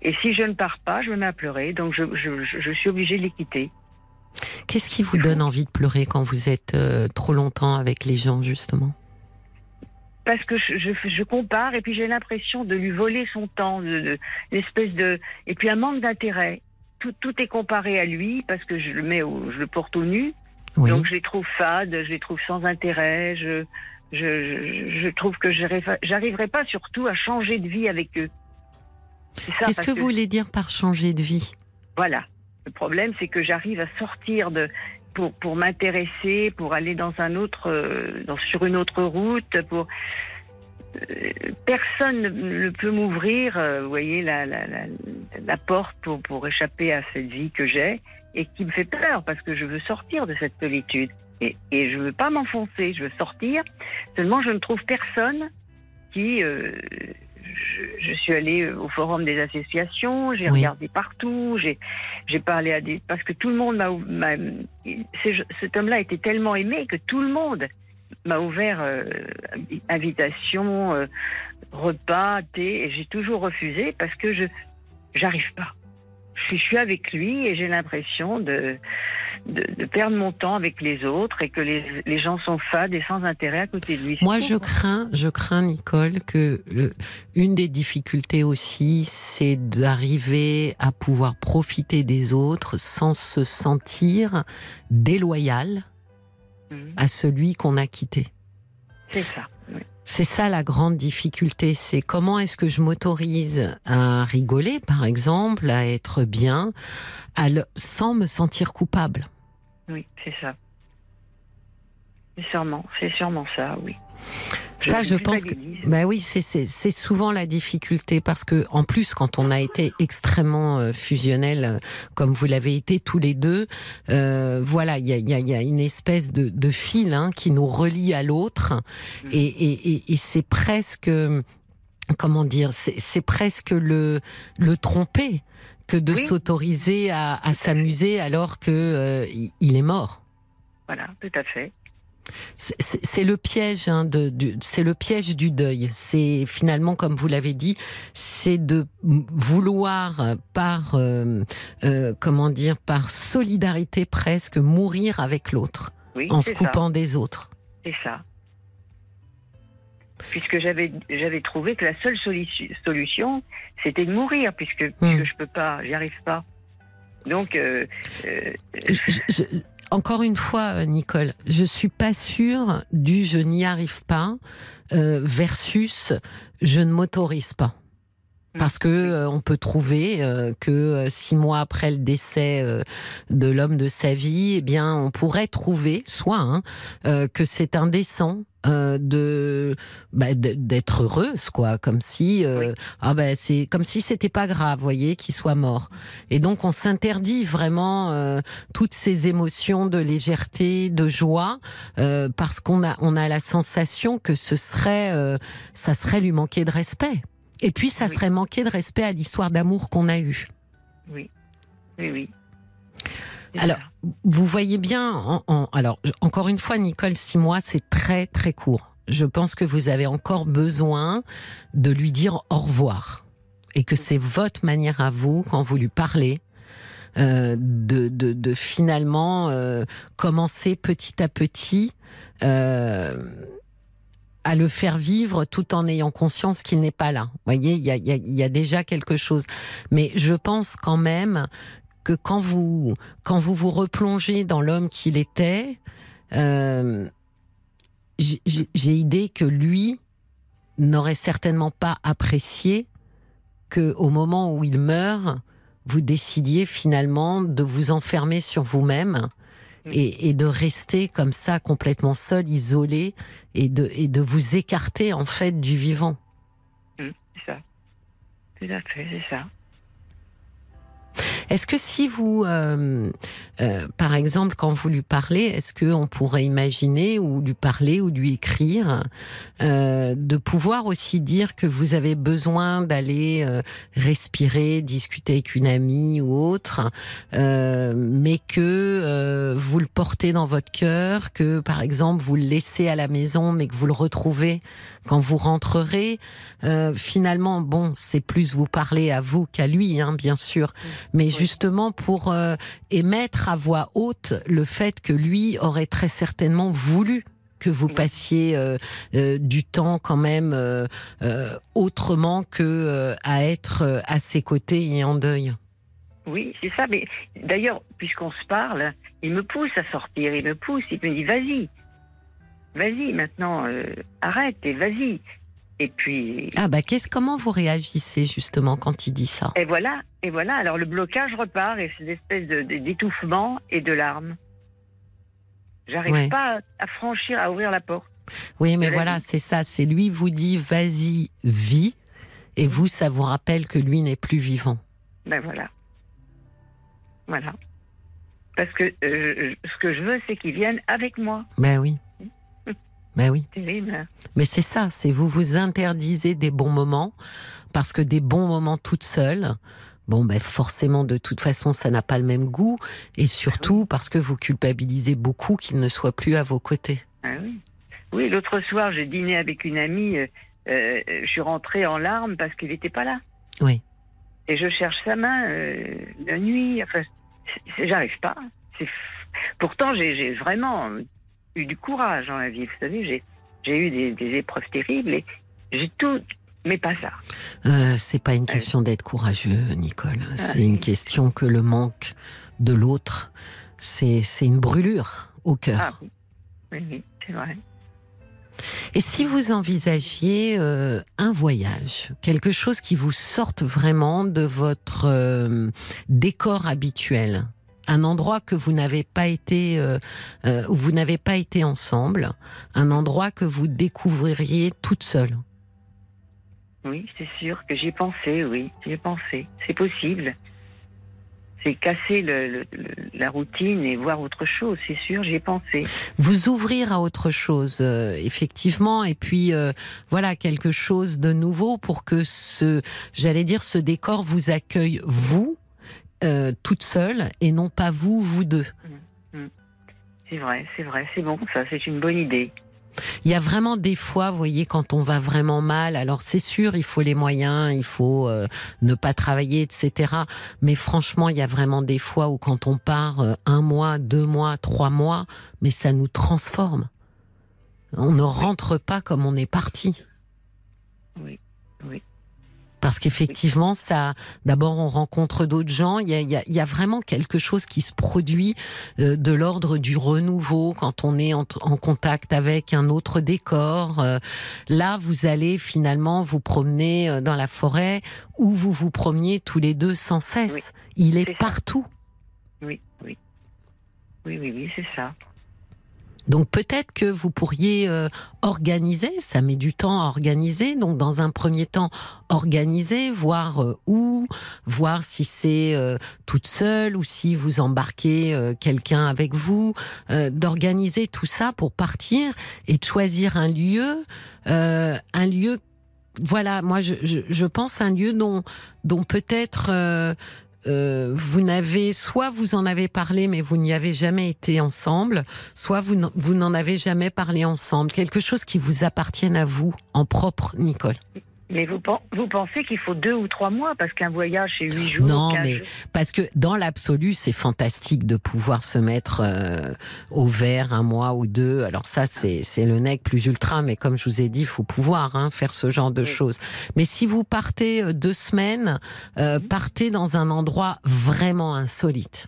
Et si je ne pars pas, je me mets à pleurer. Donc je, suis obligée de les quitter. Qu'est-ce qui vous donne envie de pleurer quand vous êtes euh, trop longtemps avec les gens, justement? Parce que je, je, je compare, et puis j'ai l'impression de lui voler son temps, de, de. Et puis un manque d'intérêt. Tout, tout est comparé à lui, parce que je le, mets au, je le porte au nu. Oui. Donc je les trouve fades, je les trouve sans intérêt, je, je, je, je trouve que j'arriverai pas surtout à changer de vie avec eux. Qu'est-ce que vous voulez dire par changer de vie? Voilà. Le problème, c'est que j'arrive à sortir de pour, pour m'intéresser, pour aller dans un autre, euh, dans, sur une autre route, pour euh, personne ne, ne peut m'ouvrir, euh, vous voyez, la, la, la, la porte pour, pour échapper à cette vie que j'ai et qui me fait peur parce que je veux sortir de cette solitude. Et, et je veux pas m'enfoncer, je veux sortir. Seulement, je ne trouve personne qui. euh, je, je suis allée au forum des associations, j'ai Oui. regardé partout, j'ai parlé à des parce que tout le monde m'a cet homme-là était tellement aimé que tout le monde m'a ouvert euh, invitation, euh, repas, thé, et j'ai toujours refusé parce que je j'arrive pas. Je suis, avec lui et j'ai l'impression de, de de perdre mon temps avec les autres et que les, les gens sont fades et sans intérêt à côté de lui. Moi, je crains, je crains, Nicole, que le- une des difficultés aussi, c'est d'arriver à pouvoir profiter des autres sans se sentir déloyal Mhm. à celui qu'on a quitté. C'est ça. C'est ça la grande difficulté, c'est comment est-ce que je m'autorise à rigoler, par exemple, à être bien, sans me sentir coupable. Oui, c'est ça. C'est sûrement, c'est sûrement ça, oui. Ça, je pense que, bah oui, c'est souvent la difficulté parce que en plus, quand on a été extrêmement euh, fusionnel, euh, comme vous l'avez été tous les deux, euh, voilà, il y a, y, a, y a une espèce de, de fil hein, qui nous relie à l'autre, Mm. et, et, et, et c'est presque, comment dire, c'est presque le le tromper que de Oui. s'autoriser à, à s'amuser alors que euh, il est mort. Voilà, tout à fait. C'est- le piège, hein, de, du- c'est le piège du deuil. C'est finalement, comme vous l'avez dit, c'est de vouloir par, euh, euh, comment dire, par solidarité presque, mourir avec l'autre, Oui, en se ça. coupant des autres. C'est ça. Puisque j'avais j'avais trouvé que la seule solution, c'était de mourir, puisque, puisque je peux pas, j'y arrive pas. Donc, euh, euh, Je- je- encore une fois, Nicole, je suis pas sûre du je n'y arrive pas euh, versus je ne m'autorise pas. Parce que euh, on peut trouver euh, que euh, six mois après le décès euh, de l'homme de sa vie, eh bien, on pourrait trouver, soit hein, euh, que c'est indécent euh, de bah, d'être heureuse, quoi, comme si euh, ah ben c'est comme si c'était pas grave, voyez, qu'il soit mort. Et donc on s'interdit vraiment euh, toutes ces émotions de légèreté, de joie, euh, parce qu'on a on a la sensation que ce serait euh, ça serait lui manquer de respect. Et puis ça Oui. serait manquer de respect à l'histoire d'amour qu'on a eue. Oui, oui, oui. Alors, ça. Vous voyez bien, en, en- alors encore une fois, Nicole, six mois, c'est très très court. Je pense que vous avez encore besoin de lui dire au revoir et que c'est votre manière à vous quand vous lui parlez. euh, de, de, de finalement euh, commencer petit à petit euh, à le faire vivre tout en ayant conscience qu'il n'est pas là. Vous voyez, il y a, déjà quelque chose. Mais je pense quand même que quand vous quand vous vous replongez dans l'homme qu'il était, euh, j'ai idée que lui n'aurait certainement pas apprécié que au moment où il meurt, vous décidiez finalement de vous enfermer sur vous-même et, et de rester comme ça complètement seul, isolé, et de, et de vous écarter en fait du vivant. Hum, c'est ça. Tout à fait, c'est ça. Est-ce que si vous, euh, euh, par exemple, quand vous lui parlez, est-ce qu'on pourrait imaginer ou lui parler ou lui écrire euh, de pouvoir aussi dire que vous avez besoin d'aller euh, respirer, discuter avec une amie ou autre, euh, mais que euh, vous le portez dans votre cœur, que par exemple vous le laissez à la maison, mais que vous le retrouvez quand vous rentrerez. Finalement, bon, c'est plus vous parler à vous qu'à lui, hein, bien sûr, mais justement pour euh, émettre à voix haute le fait que lui aurait très certainement voulu que vous passiez euh, euh, du temps quand même euh, autrement que à être à ses côtés et en deuil. Oui, c'est ça. Mais d'ailleurs, puisqu'on se parle, il me pousse à sortir. Il me pousse. Il me dit vas-y, vas-y maintenant, arrête et vas-y. Et puis, Ah bah qu'est-ce comment vous réagissez justement quand il dit ça? Et voilà, et voilà. Alors le blocage repart et c'est une espèce de- de- d'étouffement et de larmes. J'arrive Ouais. pas à franchir, à ouvrir la porte. Oui, mais de voilà, c'est ça. C'est lui vous dit vas-y, vis, et vous ça vous rappelle que lui n'est plus vivant. Ben voilà, voilà. Parce que euh, ce que je veux, c'est qu'ils viennent avec moi. Ben oui. Ben oui. Terrible. Mais c'est ça, c'est vous vous interdisez des bons moments parce que des bons moments toute seule, bon ben forcément de toute façon ça n'a pas le même goût et surtout parce que vous culpabilisez beaucoup qu'il ne soit plus à vos côtés. Ah oui. Oui, l'autre soir, j'ai dîné avec une amie. euh, euh, je suis rentrée en larmes parce qu'il n'était pas là. Oui. Et je cherche sa main euh, la nuit. Enfin, j'arrive pas. Pourtant, j'ai vraiment eu du courage dans la vie. Vous savez, j'ai eu des, des épreuves terribles et j'ai tout, mais pas ça. Euh, c'est pas une question d'être courageux, Nicole. C'est oui. une question que le manque de l'autre, c'est c'est une brûlure au cœur. Ah oui, oui, oui, c'est vrai. Et si vous envisagiez euh, un voyage, quelque chose qui vous sorte vraiment de votre euh, décor habituel, un endroit que vous n'avez pas été, euh, euh, où vous n'avez pas été ensemble, un endroit que vous découvririez toute seule. Oui, c'est sûr que j'y ai pensé, oui, j'y ai pensé. C'est possible. C'est casser le- le- le- la routine et voir autre chose, c'est sûr, j'y ai pensé. Vous ouvrir à autre chose, euh, effectivement, et puis euh, voilà quelque chose de nouveau pour que ce, j'allais dire, ce décor vous accueille vous euh, toute seule et non pas vous, vous deux. C'est vrai, c'est vrai, c'est bon, ça, c'est une bonne idée. Il y a vraiment des fois, vous voyez, quand on va vraiment mal, alors c'est sûr, il faut les moyens, il faut euh, ne pas travailler, etc. Mais franchement, il y a vraiment des fois où quand on part euh, un mois, deux mois, trois mois, mais ça nous transforme. On ne rentre pas comme on est parti. Oui, oui. Parce qu'effectivement, ça, d'abord, on rencontre d'autres gens. Il y, a, il, y a, il y, a, vraiment quelque chose qui se produit euh, de l'ordre du renouveau quand on est en, en, contact avec un autre décor. Euh, là, vous allez finalement vous promener euh, dans la forêt où vous vous promeniez tous les deux sans cesse. Oui, il est, est partout. Oui, oui. Oui, oui, oui, c'est ça. Donc peut-être que vous pourriez euh, organiser, ça met du temps à organiser, donc dans un premier temps organiser, voir euh, où, voir si c'est euh, toute seule ou si vous embarquez euh, quelqu'un avec vous, d'organiser tout ça pour partir et de choisir un lieu, un lieu, voilà, moi je, pense un lieu dont, dont peut-être vous n'avez soit vous en avez parlé mais vous n'y avez jamais été ensemble, soit vous vous n'en avez jamais parlé ensemble. Quelque chose qui vous appartienne à vous en propre, Nicole. Mais vous, vous pensez qu'il faut deux ou trois mois parce qu'un voyage c'est huit jours. Non, mais jours. parce que dans l'absolu c'est fantastique de pouvoir se mettre euh, au vert un mois ou deux. Alors ça c'est le nec plus ultra, mais comme je vous ai dit, il faut pouvoir hein, faire ce genre de oui. choses. Mais si vous partez euh, deux semaines, euh, mmh. partez dans un endroit vraiment insolite.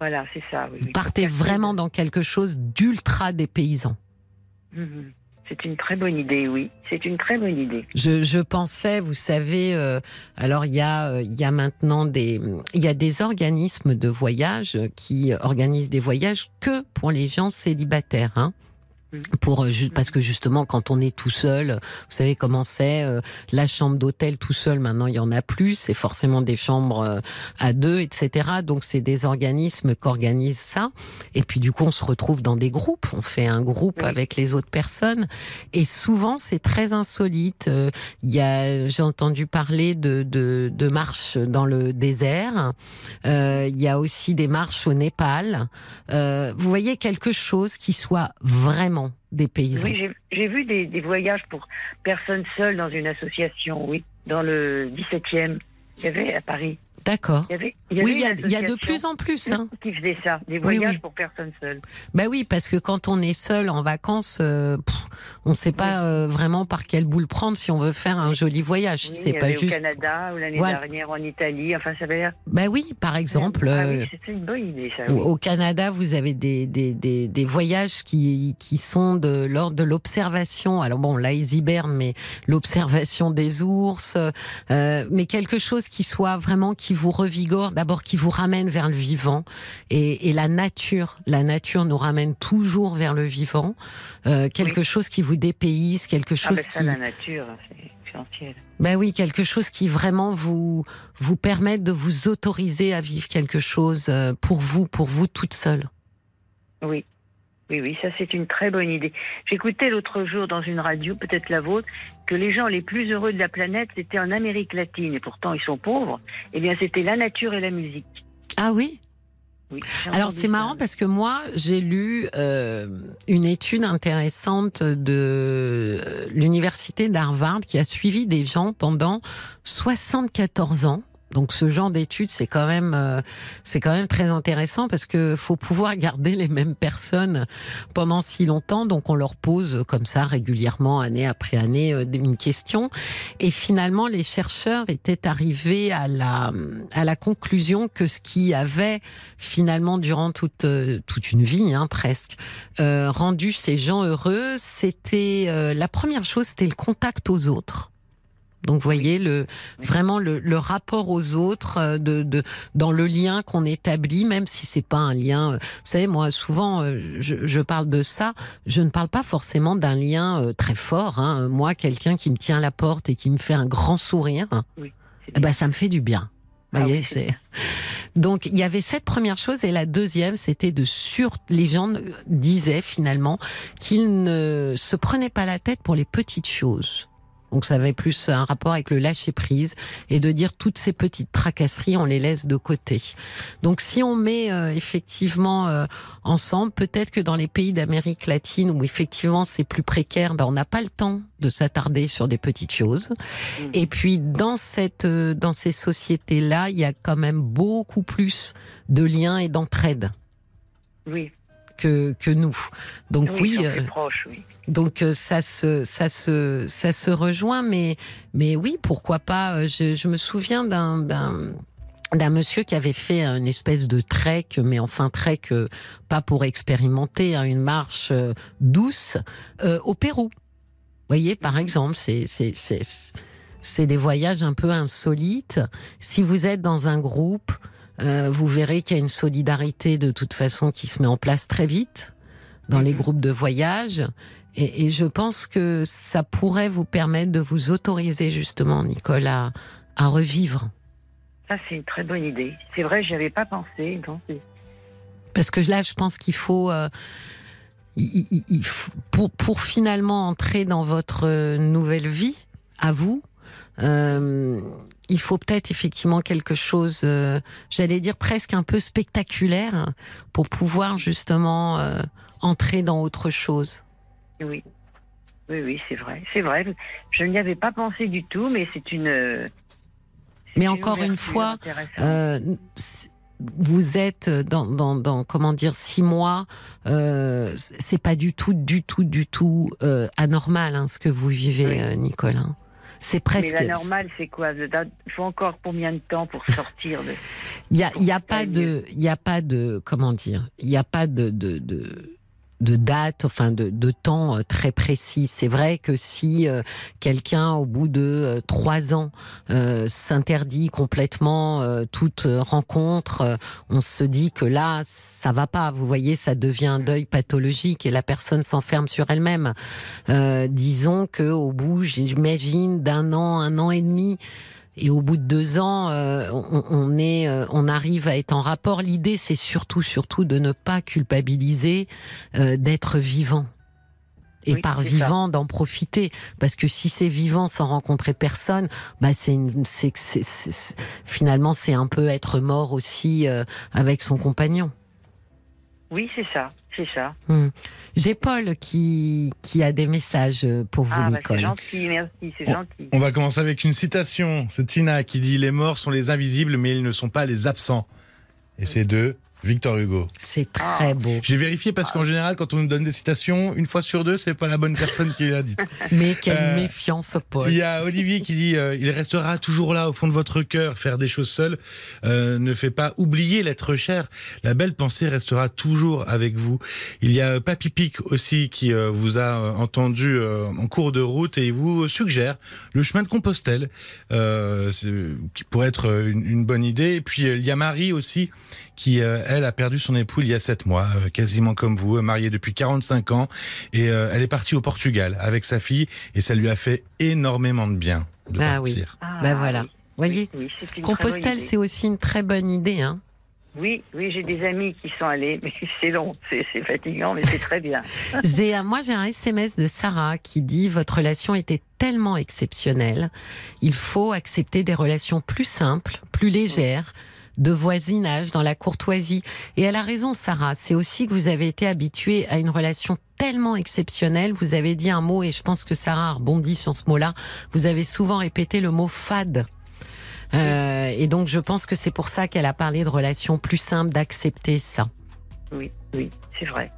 Voilà, c'est ça. Oui, partez vraiment dans quelque chose d'ultra dépaysant. Mmh. C'est une très bonne idée, oui. C'est une très bonne idée. Je, pensais, vous savez, euh, alors il y a, euh, y a maintenant des, il y a des organismes de voyage qui organisent des voyages que pour les gens célibataires. Hein pour parce que justement quand on est tout seul, vous savez comment c'est euh, la chambre d'hôtel tout seul maintenant il y en a plus, c'est forcément des chambres euh, à deux etc. Donc c'est des organismes qui organisent ça et puis du coup on se retrouve dans des groupes, on fait un groupe oui. avec les autres personnes et souvent c'est très insolite. Euh, il y a j'ai entendu parler de, de, de marches dans le désert, euh, il y a aussi des marches au Népal. vous voyez quelque chose qui soit vraiment des paysans. Oui, j'ai vu des, des, voyages pour personnes seules dans une association, oui, dans le 17e, il y avait à Paris. D'accord. Oui, il y, a, il y, a de plus en plus. Hein. Qui faisait ça, des voyages oui, oui. pour personnes seules. Ben oui, parce que quand on est seul en vacances, euh, pff, on ne sait pas euh, vraiment par quelle boule prendre si on veut faire un joli voyage. C'est pas juste. Au Canada ou l'année voilà. dernière en Italie. Enfin, ça veut dire. Ben oui, par exemple. Ah, oui, c'est une bonne idée, ça. Au Canada, vous avez des, des, des, des voyages qui, qui sont de l'ordre de l'observation. Alors bon, là, ils hibernent, mais l'observation des ours, euh, mais quelque chose qui soit vraiment qui vous revigore d'abord qui vous ramène vers le vivant et, et, la nature. La nature nous ramène toujours vers le vivant. Euh, quelque oui. chose qui vous dépayse, quelque chose ah ben ça, qui. La nature, c'est. Ben oui, quelque chose qui vraiment vous vous permette de vous autoriser à vivre quelque chose euh, pour vous, pour vous toute seule. Oui. Oui, oui, ça c'est une très bonne idée. J'écoutais l'autre jour dans une radio, peut-être la vôtre, que les gens les plus heureux de la planète, c'était en Amérique latine, et pourtant ils sont pauvres. Eh bien, c'était la nature et la musique. Ah oui oui, Alors c'est marrant parce que moi j'ai lu euh, une étude intéressante de l'université d'Harvard qui a suivi des gens pendant 74 ans donc ce genre d'études, c'est quand même, euh, c'est quand même très intéressant parce que faut pouvoir garder les mêmes personnes pendant si longtemps. Donc on leur pose comme ça régulièrement, année après année, euh, une question. Et finalement, les chercheurs étaient arrivés à la à la conclusion que ce qui avait finalement durant toute euh, toute une vie, hein, presque, euh, rendu ces gens heureux, c'était euh, la première chose, c'était le contact aux autres. Donc, vous voyez, le, vraiment le, le rapport aux autres, euh, de, de, dans le lien qu'on établit, même si c'est pas un lien. Euh, vous savez, moi, souvent, euh, je, je, parle de ça. Je ne parle pas forcément d'un lien très fort. Hein. Moi, quelqu'un qui me tient à la porte et qui me fait un grand sourire, oui, ben, ça me fait du bien. Vous ah voyez, oui, c'est. Donc il y avait cette première chose et la deuxième c'était de sur les gens disaient finalement qu'ils ne se prenaient pas la tête pour les petites choses. Donc ça avait plus un rapport avec le lâcher prise et de dire toutes ces petites tracasseries, on les laisse de côté. Donc si on met euh, effectivement euh, ensemble, peut-être que dans les pays d'Amérique latine où effectivement c'est plus précaire, ben on n'a pas le temps de s'attarder sur des petites choses. Mmh. Et puis dans cette euh, dans ces sociétés là, il y a quand même beaucoup plus de liens et d'entraide. Oui. Que, que nous. Donc oui, oui, euh, oui. donc euh, ça se ça se ça se rejoint, mais mais oui, pourquoi pas. euh, Je, je me souviens d'un d'un monsieur qui avait fait une espèce de trek, mais enfin trek pas pour expérimenter, hein, une marche douce euh, au Pérou. Vous voyez, par exemple, c'est c'est c'est c'est des voyages un peu insolites. Si vous êtes dans un groupe, euh, vous verrez qu'il y a une solidarité de toute façon qui se met en place très vite dans les Mhm. groupes de voyage. Et, et je pense que ça pourrait vous permettre de vous autoriser justement, Nicole, à, à revivre. Ça, c'est une très bonne idée. C'est vrai, j'y avais pas pensé. donc Parce que là, je pense qu'il faut, euh, il- il- il faut- pour, pour finalement entrer dans votre euh, nouvelle vie, à vous, euh, il faut peut-être effectivement quelque chose, euh, j'allais dire presque un peu spectaculaire, hein, pour pouvoir justement euh, entrer dans autre chose. Oui. Oui, oui, c'est vrai. C'est vrai. Je n'y avais pas pensé du tout, mais c'est une. Mais encore une fois. Euh, vous êtes dans, dans, dans comment dire six mois, euh, c'est pas du tout, du tout, du tout euh, anormal hein, ce que vous vivez, Oui. euh, C'est Mais presque. la normale, c'est quoi? Il faut encore combien de temps pour sortir de. Il y a, y a pas de, il a pas de, comment dire, il n'y a pas de, de, de de date, enfin de, de temps euh, très précis. C'est vrai que si euh, quelqu'un, au bout de euh, trois ans, euh, s'interdit complètement euh, toute euh, rencontre, euh, on se dit que là, ça va pas. Vous voyez, ça devient un deuil pathologique et la personne s'enferme sur elle-même. Euh, disons que au bout, j'imagine, d'un an, un an et demi, et au bout de deux ans, euh, on, on est, euh, on arrive à être en rapport. L'idée, c'est surtout, surtout de ne pas culpabiliser, euh, d'être vivant. Et Oui, par vivant, d'en profiter. Parce que si c'est vivant sans rencontrer personne, bah c'est une, c'est, c'est- c'est- c'est- finalement c'est un peu être mort aussi euh, avec son compagnon. Oui, c'est ça. C'est ça. Hmm. J'ai Paul qui qui a des messages pour vous, ah, bah, c'est Nicole. gentil, merci, c'est Oh. gentil. On va commencer avec une citation. C'est Tina qui dit Les morts sont les invisibles, mais ils ne sont pas les absents. Et c'est de Victor Hugo. C'est très Ah. beau. J'ai vérifié parce qu'en général, quand on nous donne des citations, une fois sur deux, c'est pas la bonne personne qui l'a dite. Mais quelle Euh, méfiance, Paul. Il y a Olivier qui dit euh, il restera toujours là au fond de votre cœur. Faire des choses seul euh, ne fait pas oublier l'être cher. La belle pensée restera toujours avec vous. Il y a Papy Pic aussi qui euh, vous a euh, entendu euh, en cours de route et il vous suggère le chemin de Compostelle, euh, qui pourrait être euh, une, une bonne idée. Et puis euh, il y a Marie aussi qui euh, elle a perdu son époux il y a sept mois, euh, quasiment comme vous, euh, mariée depuis 45 ans et euh, elle est partie au Portugal avec sa fille et ça lui a fait énormément de bien de Ah oui. partir. Ah, Ben voilà. oui. Voyez, Oui, Compostelle, c'est aussi une très bonne idée. Hein. Oui, oui, j'ai des amis qui sont allés, mais c'est long, c'est fatigant, mais c'est très bien. J'ai moi, j'ai un SMS de Sarah qui dit votre relation était tellement exceptionnelle. Il faut accepter des relations plus simples, plus légères, de voisinage, dans la courtoisie. Et elle a raison, Sarah. C'est aussi que vous avez été habituée à une relation tellement exceptionnelle. Vous avez dit un mot, et je pense que Sarah a rebondi sur ce mot-là. Vous avez souvent répété le mot fade. Euh, et donc, je pense que c'est pour ça qu'elle a parlé de relations plus simples, d'accepter ça. Oui, oui, c'est vrai.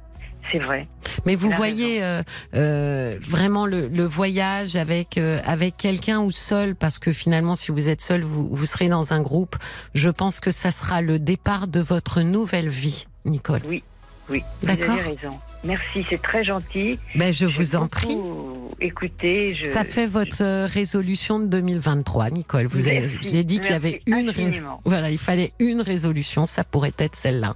C'est vrai. Mais vous voyez euh, euh, vraiment le, le voyage avec euh, avec quelqu'un ou seul, parce que finalement, si vous êtes seul, vous, vous serez dans un groupe. Je pense que ça sera le départ de votre nouvelle vie, Nicole. Oui, vous D'accord. avez raison. Merci, c'est très gentil. Ben, je vous en prie. Écoutez, je... Ça fait votre résolution de 2023, Nicole. Vous avez, Merci, j'ai dit qu'il y avait une rés- voilà, il fallait une résolution. Ça pourrait être celle-là.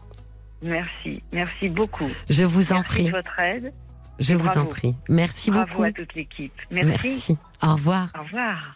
Merci, merci beaucoup. Je vous en merci prie. de votre aide. Je vous en prie. Merci Bravo beaucoup. à toute l'équipe. Merci. Merci. Au revoir. Au revoir.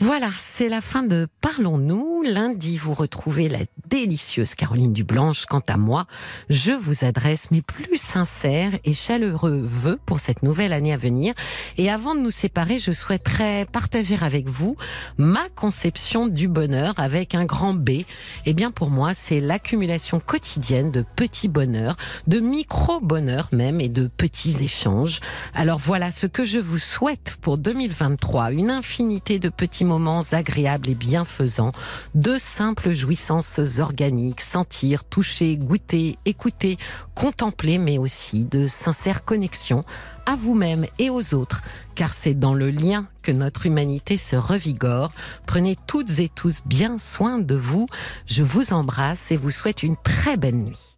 Voilà, c'est la fin de Parlons-nous. Lundi, vous retrouvez la délicieuse Caroline Dublanche. Quant à moi, je vous adresse mes plus sincères et chaleureux vœux pour cette nouvelle année à venir. Et avant de nous séparer, je souhaiterais partager avec vous ma conception du bonheur avec un grand B. Eh bien, pour moi, c'est l'accumulation quotidienne de petits bonheurs, de micro-bonheurs même et de petits échanges. Alors voilà ce que je vous souhaite pour 2023. Une infinité de petits moments agréables et bienfaisants, de simples jouissances organiques, sentir, toucher, goûter, écouter, contempler, mais aussi de sincères connexions à vous-même et aux autres, car c'est dans le lien que notre humanité se revigore. Prenez toutes et tous bien soin de vous. Je vous embrasse et vous souhaite une très belle nuit.